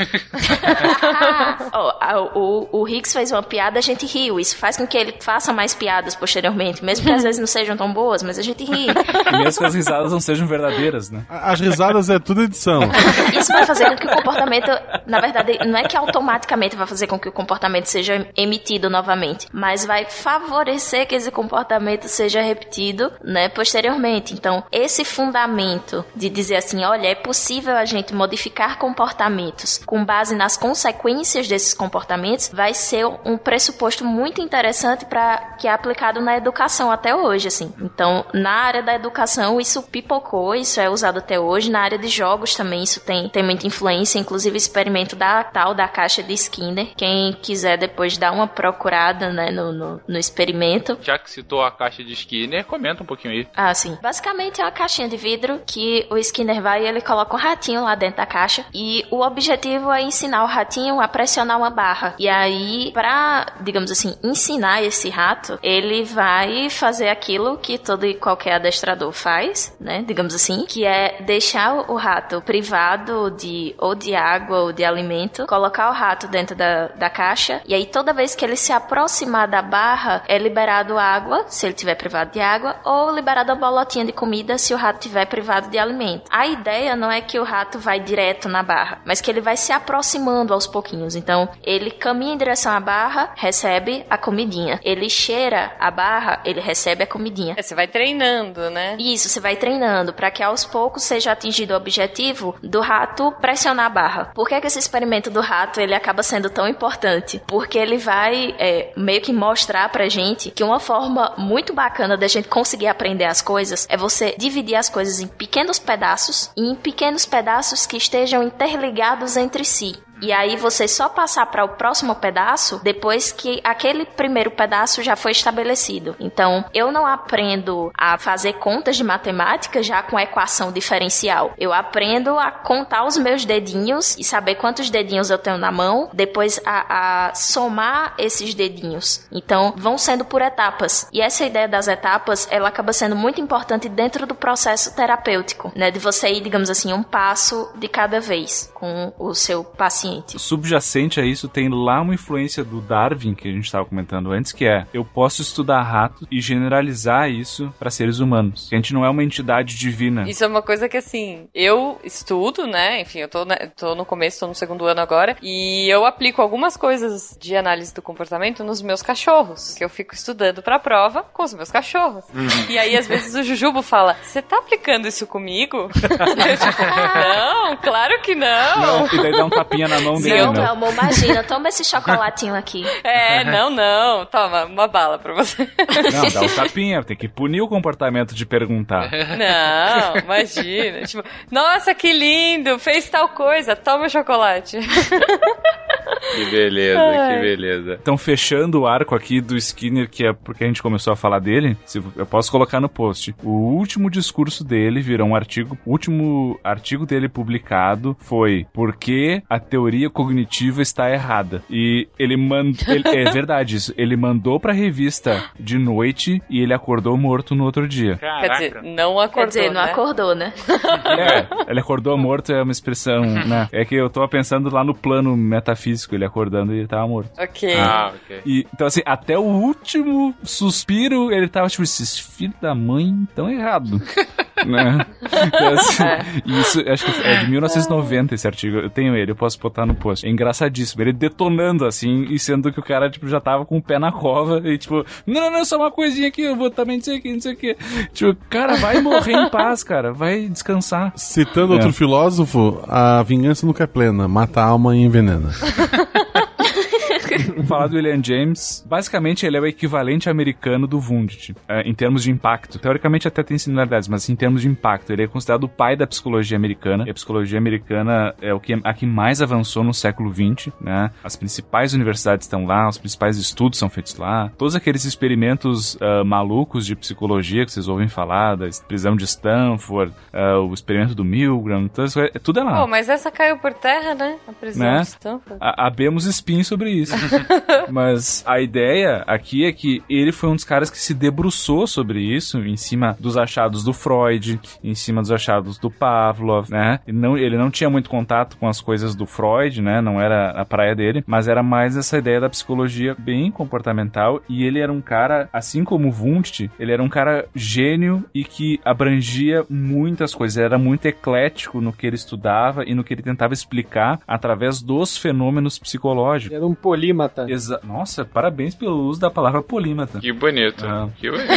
A- o, o Higgs fez uma piada, a gente riu. Isso faz com que ele faça mais piadas posteriormente, mesmo que às vezes não sejam tão boas, mas a gente ri. E mesmo que as risadas não sejam verdadeiras, né? As risadas é tudo edição. Isso vai fazer com que o comportamento, na verdade, não é que automaticamente vai fazer com que o comportamento seja emitido novamente, mas vai favorecer que esse comportamento seja repetido, né, posteriormente. Então, esse fundamento de dizer assim, olha, é possível a gente modificar comportamentos com base nas consequências desses comportamentos, vai ser um pressuposto muito interessante para que é aplicado na educação até hoje, assim. Então, na área da educação, isso pipocou, isso é usado até hoje. Na área de jogos também isso tem, tem muita influência, inclusive o experimento da tal da caixa de Skinner. Quem quiser depois dar uma procurada, né, no, no, no experimento, Já que citou a caixa de Skinner, comenta um pouquinho aí. ah, sim. Basicamente é uma caixinha de vidro que o Skinner vai e ele coloca um ratinho lá dentro da caixa. E o objetivo é ensinar o ratinho a pressionar uma barra. E aí, pra, digamos assim, ensinar esse rato, ele vai fazer aquilo que todo e qualquer adestrador faz, né? Digamos assim, que é deixar o rato privado de ou de água ou de alimento, colocar o rato dentro da, da caixa. E aí, toda vez que ele se aproximar da barra, é liberado água, se ele tiver privado de água, ou liberado a bolotinha de comida se o rato tiver privado de alimento. A ideia não é que o rato vai direto na barra, mas que ele vai se aproximando aos pouquinhos. Então, ele caminha em direção à barra, recebe a comidinha. Ele cheira a barra, ele recebe a comidinha. É, você vai treinando, né? Isso, você vai treinando para que aos poucos seja atingido o objetivo do rato pressionar a barra. Por que, que esse experimento do rato ele acaba sendo tão importante? Porque ele vai é, meio que mostrar pra gente que uma forma muito bacana da gente conseguir aprender as coisas é você dividir as coisas em pequenos pedaços e em pequenos pedaços que estejam interligados entre si. E aí você só passar para o próximo pedaço depois que aquele primeiro pedaço já foi estabelecido. Então, eu não aprendo a fazer contas de matemática já com equação diferencial. Eu aprendo a contar os meus dedinhos e saber quantos dedinhos eu tenho na mão, depois a, a somar esses dedinhos. Então, vão sendo por etapas. E essa ideia das etapas, ela acaba sendo muito importante dentro do processo terapêutico, né? De você ir, digamos assim, um passo de cada vez com o seu paciente. Subjacente a isso tem lá uma influência do Darwin que a gente estava comentando antes, que é eu posso estudar ratos e generalizar isso para seres humanos. A gente não é uma entidade divina. Isso é uma coisa que assim, eu estudo, né? Enfim, eu tô, né, tô no começo, tô no segundo ano agora, e eu aplico algumas coisas de análise do comportamento nos meus cachorros, que eu fico estudando pra prova com os meus cachorros. E aí, às vezes, o Jujubo fala: Você tá aplicando isso comigo? eu, tipo, não, claro que não. Não, e daí dá um tapinha na mão dele, Não, né? Telmo, imagina, toma esse chocolatinho aqui. É, não, não. Toma, uma bala pra você. Não, dá um tapinha, tem que punir o comportamento de perguntar. Não, imagina. Tipo, nossa, que lindo, fez tal coisa, toma o chocolate. Que beleza, Ai. que beleza. Então, fechando o arco aqui do Skinner, que é porque a gente começou a falar dele, se eu posso colocar no post. O último discurso dele virou um artigo. O último artigo dele publicado foi Por que a teoria cognitiva está errada? E ele mandou. É verdade isso. Ele mandou pra revista de noite e ele acordou morto no outro dia. Quer dizer, não acordou, Quer dizer, não né? acordou, né? É, ele acordou morto é uma expressão, né? É que eu tô pensando lá no plano metafísico, ele acordando e ele tava morto. Ok. Ah, ok. E, então, assim, até o último suspiro, ele tava tipo, esses filhos da mãe tão errado. né? Então, assim, isso, acho que é de 1990 esse artigo. Eu tenho ele, eu posso botar no post. É engraçadíssimo. Ele detonando, assim, e sendo que o cara, tipo, já tava com o pé na cova e, tipo, não, não, não, só uma coisinha aqui, eu vou também dizer aqui, não sei o que. Tipo, cara, vai morrer em paz, cara. Vai descansar. Citando É. outro filósofo, a vingança nunca é plena, mata a alma e envenena. Vamos falar do William James. Basicamente, ele é o equivalente americano do Wundt, é, em termos de impacto. Teoricamente, até tem similaridades, mas em termos de impacto, ele é considerado o pai da psicologia americana. E a psicologia americana é o que, a que mais avançou no século XX, né? As principais universidades estão lá, os principais estudos são feitos lá. Todos aqueles experimentos ah, malucos de psicologia que vocês ouvem falar, da prisão de Stanford, ah, o experimento do Milgram, todas, as coisas, tudo é lá. Pô, mas essa caiu por terra, né? A prisão Né? de Stanford. A- Abemos spin sobre isso. Mas a ideia aqui é que ele foi um dos caras que se debruçou sobre isso, em cima dos achados do Freud, em cima dos achados do Pavlov, né? Ele não, ele não tinha muito contato com as coisas do Freud, né? Não era a praia dele, mas era mais essa ideia da psicologia bem comportamental. E ele era um cara, assim como Wundt, ele era um cara gênio e que abrangia muitas coisas. Ele era muito eclético no que ele estudava e no que ele tentava explicar através dos fenômenos psicológicos. Era um polímata. Exa Nossa, parabéns pelo uso da palavra polímata. Que bonito. Ah. Que bonito.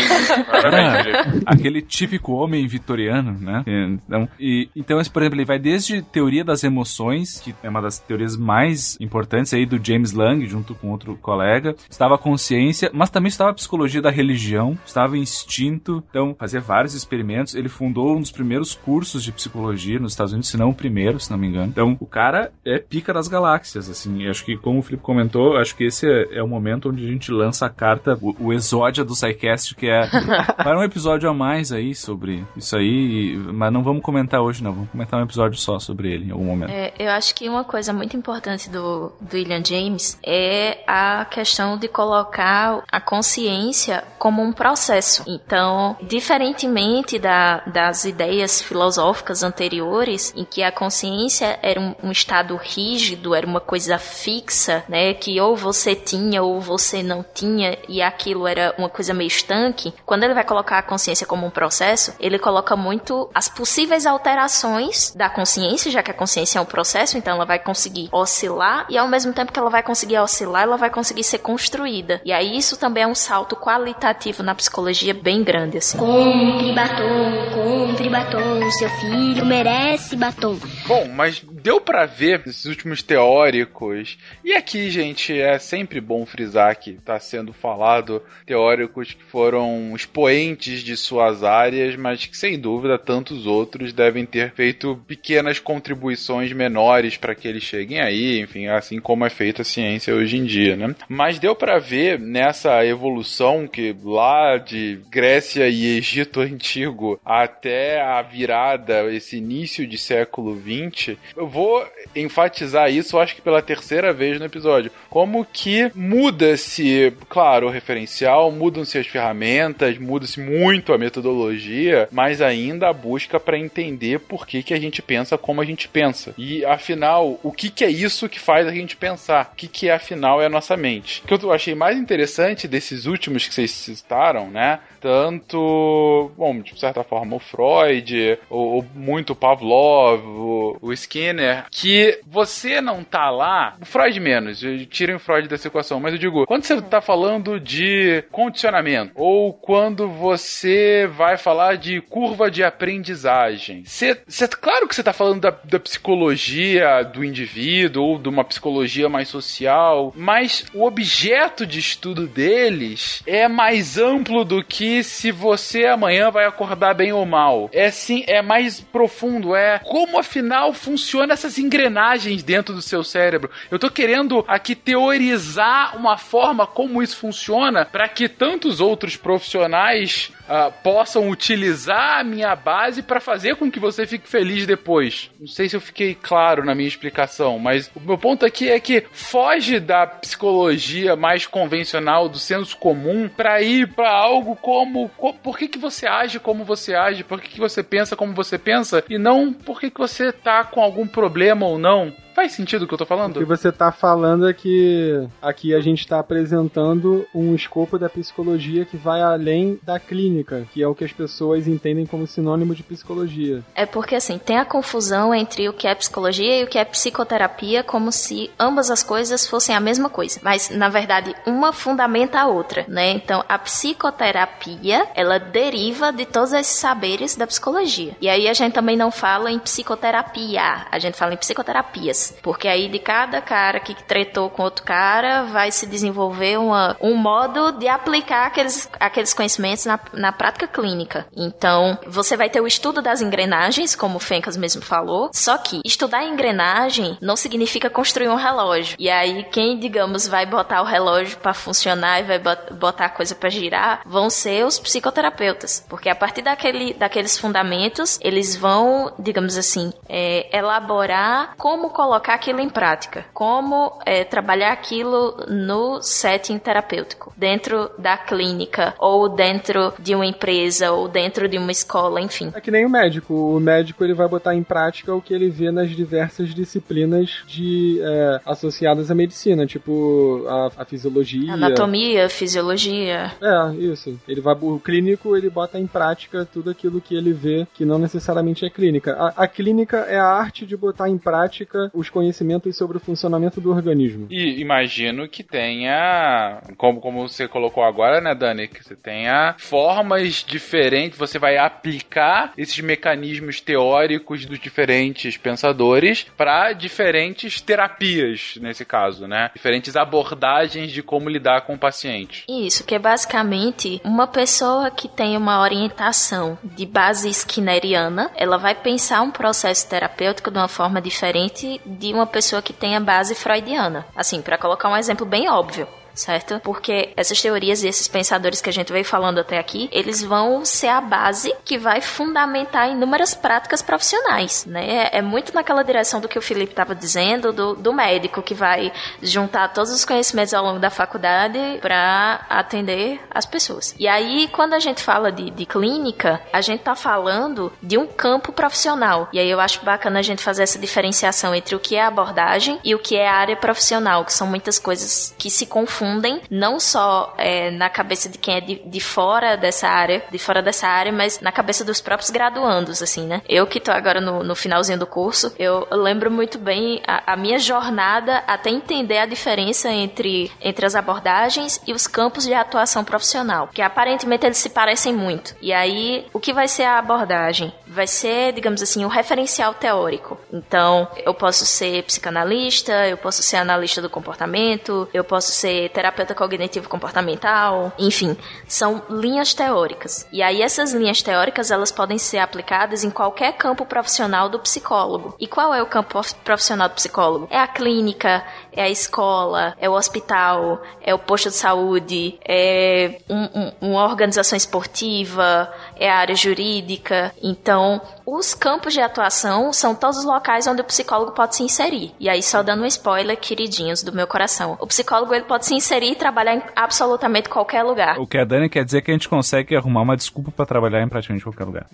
Parabéns. Era aquele típico homem vitoriano, né? Então, e, então, esse, por exemplo, ele vai desde teoria das emoções, que é uma das teorias mais importantes aí do James Lang, junto com outro colega. Estava a consciência, mas também estava a psicologia da religião, estava instinto. Então, fazia vários experimentos. Ele fundou um dos primeiros cursos de psicologia nos Estados Unidos, se não o primeiro, se não me engano. Então, o cara é pica das galáxias, assim. E acho que, como o Felipe comentou, acho que esse é, é o momento onde a gente lança a carta, o, o exódia do SciCast, que é para um episódio a mais aí sobre isso aí, mas não vamos comentar hoje, não. Vamos comentar um episódio só sobre ele em algum momento. É, eu acho que uma coisa muito importante do, do William James é a questão de colocar a consciência como um processo. Então, diferentemente da, das ideias filosóficas anteriores, em que a consciência era um, um estado rígido, era uma coisa fixa, né, que que ou você tinha ou você não tinha e aquilo era uma coisa meio estanque, quando ele vai colocar a consciência como um processo, ele coloca muito as possíveis alterações da consciência, já que a consciência é um processo, então ela vai conseguir oscilar e ao mesmo tempo que ela vai conseguir oscilar, ela vai conseguir ser construída. E aí isso também é um salto qualitativo na psicologia bem grande assim. Compre batom, compre batom, seu filho merece batom. Bom, mas deu para ver esses últimos teóricos. E aqui, gente, é sempre bom frisar que está sendo falado teóricos que foram expoentes de suas áreas, mas que sem dúvida tantos outros devem ter feito pequenas contribuições menores para que eles cheguem aí, enfim, assim como é feita a ciência hoje em dia, né? Mas deu para ver nessa evolução que lá de Grécia e Egito antigo até a virada, esse início de século 20, eu vou enfatizar isso, acho que pela terceira vez no episódio. Como que muda-se, claro, o referencial, mudam-se as ferramentas, muda-se muito a metodologia, mas ainda a busca para entender por que, que a gente pensa como a gente pensa. E afinal, o que, que é isso que faz a gente pensar? O que, que afinal é a nossa mente? O que eu achei mais interessante desses últimos que vocês citaram, né? Tanto, bom, de certa forma, o Freud, ou, ou muito o Pavlov, o, o Skinner, que você não tá lá, o Freud menos, tirem o Freud dessa equação, mas eu digo, quando você tá falando de condicionamento, ou quando você vai falar de curva de aprendizagem, você, você claro que você tá falando da, da psicologia do indivíduo, ou de uma psicologia mais social, mas o objeto de estudo deles é mais amplo do que se você amanhã vai acordar bem ou mal. É sim, é mais profundo, é como afinal funciona essas engrenagens dentro do seu cérebro. Eu tô querendo aqui teorizar uma forma como isso funciona para que tantos outros profissionais uh, possam utilizar a minha base para fazer com que você fique feliz depois. Não sei se eu fiquei claro na minha explicação, mas o meu ponto aqui é que foge da psicologia mais convencional, do senso comum, para ir para algo como por que, que você age como você age, por que, que você pensa como você pensa, e não por que, que você tá com algum problema ou não. Faz sentido o que eu tô falando? O que você tá falando é que aqui a gente tá apresentando um escopo da psicologia que vai além da clínica, que é o que as pessoas entendem como sinônimo de psicologia. É porque assim, tem a confusão entre o que é psicologia e o que é psicoterapia, como se ambas as coisas fossem a mesma coisa. Mas, na verdade, uma fundamenta a outra, né? Então, a psicoterapia, ela deriva de todos esses saberes da psicologia. E aí a gente também não fala em psicoterapia, a gente fala em psicoterapias. Porque aí de cada cara que tretou com outro cara vai se desenvolver uma, um modo de aplicar aqueles, aqueles conhecimentos na, na prática clínica. Então, você vai ter o estudo das engrenagens, como o Fencas mesmo falou, só que estudar engrenagem não significa construir um relógio. E aí, quem, digamos, vai botar o relógio para funcionar e vai botar a coisa para girar, vão ser os psicoterapeutas. Porque a partir daquele, daqueles fundamentos, eles vão, digamos assim, é, elaborar como colocar colocar aquilo em prática, como é, trabalhar aquilo no setting terapêutico, dentro da clínica, ou dentro de uma empresa, ou dentro de uma escola, enfim. É que nem o médico. O médico ele vai botar em prática o que ele vê nas diversas disciplinas de é, associadas à medicina, tipo a, a fisiologia, anatomia, fisiologia. É, isso. Ele vai o clínico ele bota em prática tudo aquilo que ele vê que não necessariamente é clínica. A, a clínica é a arte de botar em prática os conhecimentos sobre o funcionamento do organismo. E imagino que tenha, como, como você colocou agora, né, Dani, que você tenha formas diferentes, você vai aplicar esses mecanismos teóricos dos diferentes pensadores para diferentes terapias, nesse caso, né? Diferentes abordagens de como lidar com o paciente. Isso, que é basicamente uma pessoa que tem uma orientação de base skinneriana, ela vai pensar um processo terapêutico de uma forma diferente de uma pessoa que tenha base freudiana. Assim, para colocar um exemplo bem óbvio. Certo? Porque essas teorias e esses pensadores que a gente veio falando até aqui, eles vão ser a base que vai fundamentar inúmeras práticas profissionais, né? É muito naquela direção do que o Felipe estava dizendo, do, do médico que vai juntar todos os conhecimentos ao longo da faculdade para atender as pessoas. E aí, quando a gente fala de, de clínica, a gente tá falando de um campo profissional. E aí eu acho bacana a gente fazer essa diferenciação entre o que é abordagem e o que é área profissional, que são muitas coisas que se confundem, não só é, na cabeça de quem é de, de fora dessa área, de fora dessa área, mas na cabeça dos próprios graduandos, assim, né? Eu que tô agora no, no finalzinho do curso, eu lembro muito bem a, a minha jornada até entender a diferença entre, entre as abordagens e os campos de atuação profissional, que aparentemente eles se parecem muito. E aí, o que vai ser a abordagem? Vai ser, digamos assim, o referencial teórico. Então, eu posso ser psicanalista, eu posso ser analista do comportamento, eu posso ser terapeuta cognitivo comportamental, enfim, são linhas teóricas. E aí essas linhas teóricas, elas podem ser aplicadas em qualquer campo profissional do psicólogo. E qual é o campo profissional do psicólogo? É a clínica, é a escola, é o hospital, é o posto de saúde, é um, um, uma organização esportiva, é a área jurídica. Então, os campos de atuação são todos os locais onde o psicólogo pode se inserir. E aí, só dando um spoiler, queridinhos do meu coração. O psicólogo ele pode se inserir e trabalhar em absolutamente qualquer lugar. O que a Dani quer dizer é que a gente consegue arrumar uma desculpa para trabalhar em praticamente qualquer lugar.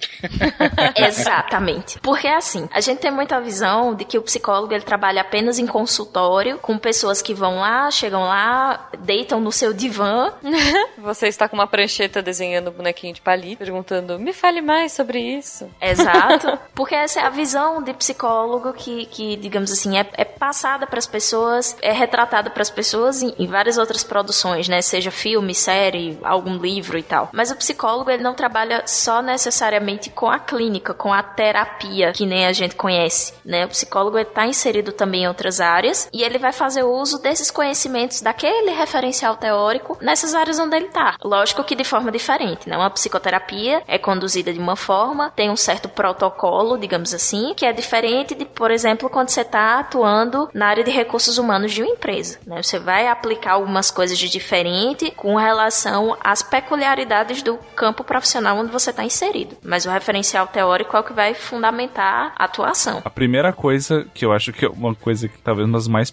Exatamente. Porque assim, a gente tem muita visão de que o psicólogo ele trabalha apenas em consultório, com pessoas que vão lá, chegam lá, deitam no seu divã. Você está com uma prancheta desenhando bonequinho de palito, perguntando: me fale mais sobre isso. Exato. Porque essa é a visão de psicólogo que, que digamos assim, é, é passada para as pessoas, é retratada para as pessoas em, em, várias outras produções, né? Seja filme, série, algum livro e tal. Mas o psicólogo, ele não trabalha só necessariamente com a clínica, com a terapia, que nem a gente conhece, né? O psicólogo está inserido também em outras áreas e ele vai fazer uso desses conhecimentos daquele referencial teórico nessas áreas onde ele está. Lógico que de forma diferente, né? Uma psicoterapia é conduzida de uma forma, tem um certo protocolo, digamos assim, que é diferente de, por exemplo, quando você está atuando na área de recursos humanos de uma empresa. Né? Você vai aplicar algumas coisas de diferente com relação às peculiaridades do campo profissional onde você está inserido. Mas o referencial teórico é o que vai fundamentar a atuação. A primeira coisa que eu acho que é uma coisa que talvez das mais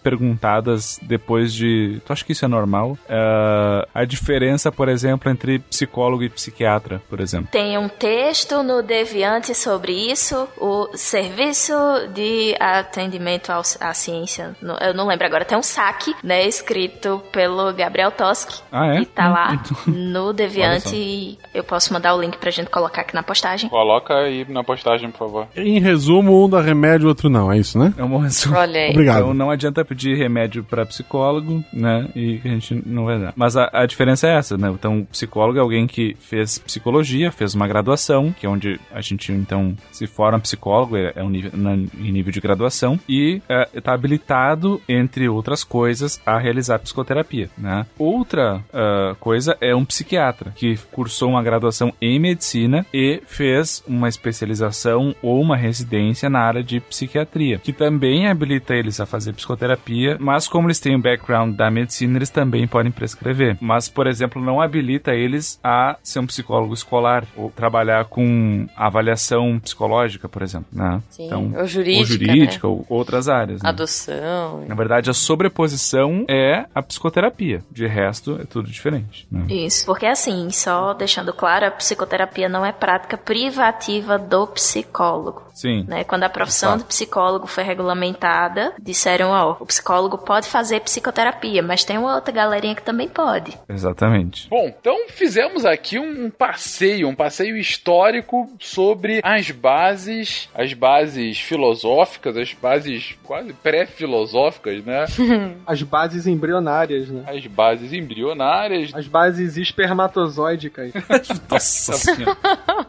depois de. Tu acha que isso é normal? É a diferença, por exemplo, entre psicólogo e psiquiatra, por exemplo. Tem um texto no Deviante sobre isso, o Serviço de Atendimento à Ciência. Eu não lembro agora, tem um saque, né, escrito pelo Gabriel Toski. Ah, é? E tá lá então... no Deviante e eu posso mandar o link pra gente colocar aqui na postagem. Coloca aí na postagem, por favor. Em resumo, um dá remédio, o outro não, é isso, né? É um bom resumo. Olha aí. Obrigado. Então não adianta pedir remédio pra psicólogo, né, e a gente não vai dar. Mas a, a diferença é essa, né? Então, psicólogo é alguém que fez psicologia, fez uma graduação, que é onde a gente, então, se forma psicólogo, é, é um nível, na, em nível de graduação, e está é, habilitado, entre outras coisas, a realizar psicoterapia, né? Outra uh, coisa é um psiquiatra, que cursou uma graduação em medicina e fez uma especialização ou uma residência na área de psiquiatria, que também habilita eles a fazer psicoterapia, mas como eles têm o background da medicina, eles também podem prescrever. Mas, por exemplo, não habilita eles a ser um psicólogo escolar ou trabalhar com avaliação psicológica, por exemplo, né? Sim, então, ou jurídica, ou, jurídica né? ou outras áreas. Né? Adoção. Na verdade, a sobreposição é a psicoterapia. De resto, é tudo diferente. Né? Isso, porque assim, só deixando claro, a psicoterapia não é prática privativa do psicólogo. Sim. Né? Quando a profissão Exato. de psicólogo foi regulamentada, disseram, ó, o psicólogo pode fazer psicoterapia, mas tem uma outra galerinha que também pode. Exatamente. Bom, então fizemos aqui um passeio, um passeio histórico sobre as bases, as bases filosóficas, as bases quase pré-filosóficas, né? as bases embrionárias, né? As bases embrionárias. As bases espermatozoídicas. Nossa.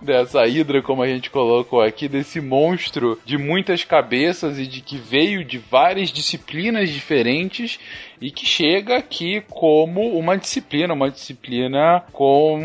Dessa hidra, como a gente colocou aqui, desse monstro monstro de muitas cabeças e de que veio de várias disciplinas diferentes e que chega aqui como uma disciplina, uma disciplina com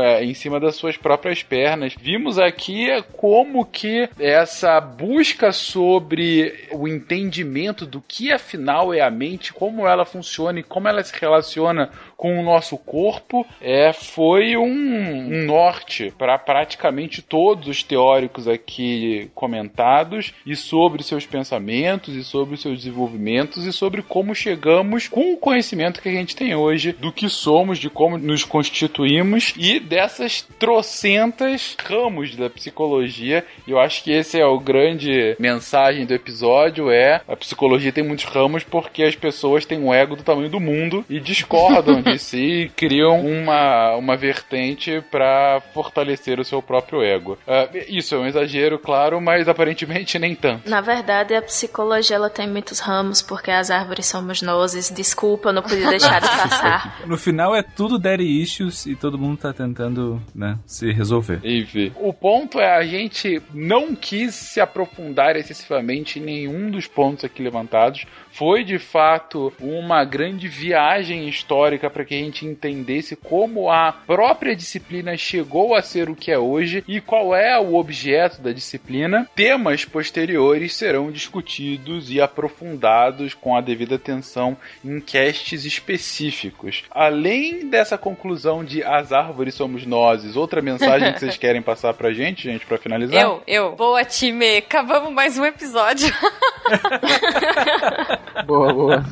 é, em cima das suas próprias pernas. Vimos aqui como que essa busca sobre o entendimento do que afinal é a mente, como ela funciona e como ela se relaciona com o nosso corpo, é, foi um, um norte para praticamente todos os teóricos aqui comentados e sobre seus pensamentos e sobre seus desenvolvimentos e sobre como chegamos com o conhecimento que a gente tem hoje do que somos, de como nos constituímos e dessas trocentas ramos da psicologia. E eu acho que esse é o grande mensagem do episódio é a psicologia tem muitos ramos porque as pessoas têm um ego do tamanho do mundo e discordam de si e criam uma, uma vertente para fortalecer o seu próprio ego. Uh, isso é um exagero, claro, mas aparentemente nem tanto. Na verdade, a psicologia ela tem muitos ramos porque as árvores somos nós. Desculpa, não podia deixar de passar. no final é tudo daddy issues e todo mundo tá tentando, né, se resolver. Enfim. O ponto é a gente não quis se aprofundar excessivamente em nenhum dos pontos aqui levantados foi de fato uma grande viagem histórica para que a gente entendesse como a própria disciplina chegou a ser o que é hoje e qual é o objeto da disciplina. Temas posteriores serão discutidos e aprofundados com a devida atenção em casts específicos. Além dessa conclusão de as árvores somos nós, outra mensagem que vocês querem passar pra gente, gente, para finalizar? Eu, eu. Boa, time. Acabamos mais um episódio. boa, boa.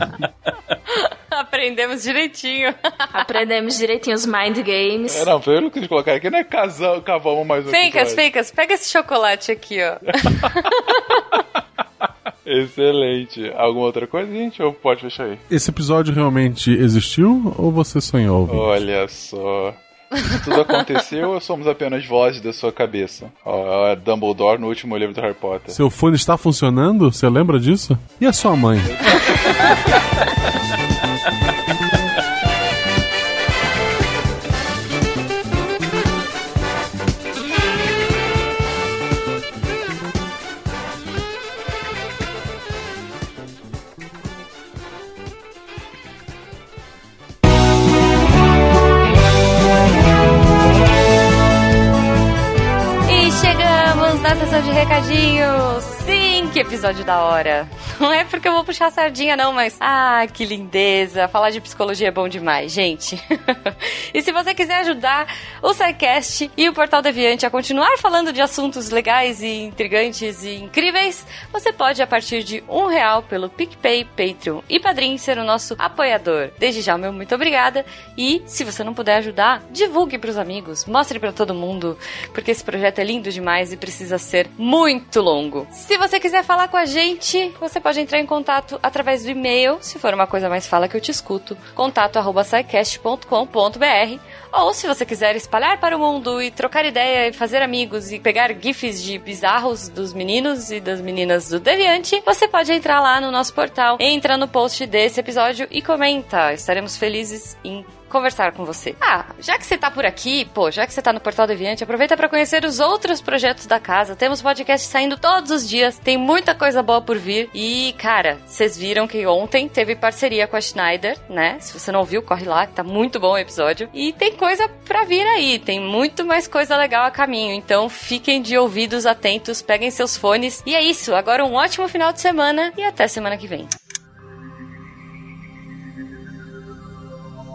Aprendemos direitinho. Aprendemos direitinho os mind games. É, não, pelo que eles colocaram aqui, não é casal, cavamos mais um Feicas, feicas, pega esse chocolate aqui, ó. Excelente. Alguma outra coisa, gente? Ou pode fechar aí? Esse episódio realmente existiu ou você sonhou? Ouvinte? Olha só. Tudo aconteceu ou somos apenas vozes da sua cabeça? Ó, Dumbledore no último livro do Harry Potter. Seu fone está funcionando? Você lembra disso? E a sua mãe? de recadinhos. Sim, que episódio da hora. Não é porque eu vou puxar a sardinha, não, mas. Ah, que lindeza. Falar de psicologia é bom demais, gente. e se você quiser ajudar o SciCast e o Portal Deviante a continuar falando de assuntos legais e intrigantes e incríveis, você pode, a partir de um real pelo PicPay, Patreon e Padrim, ser o nosso apoiador. Desde já, meu muito obrigada. E se você não puder ajudar, divulgue para os amigos, mostre para todo mundo, porque esse projeto é lindo demais e precisa ser muito longo. Se você quiser falar com a gente, você pode entrar em contato através do e-mail, se for uma coisa mais fala que eu te escuto, contato@saicast.com.br ou se você quiser espalhar para o mundo e trocar ideia e fazer amigos e pegar gifs de bizarros dos meninos e das meninas do Deviante, você pode entrar lá no nosso portal, entra no post desse episódio e comenta. Estaremos felizes em conversar com você. Ah, já que você tá por aqui, pô, já que você tá no Portal Deviante, aproveita para conhecer os outros projetos da casa. Temos podcast saindo todos os dias, tem muita coisa boa por vir. E, cara, vocês viram que ontem teve parceria com a Schneider, né? Se você não ouviu, corre lá, que tá muito bom o episódio. E tem coisa pra vir aí, tem muito mais coisa legal a caminho. Então fiquem de ouvidos atentos, peguem seus fones. E é isso, agora um ótimo final de semana e até semana que vem.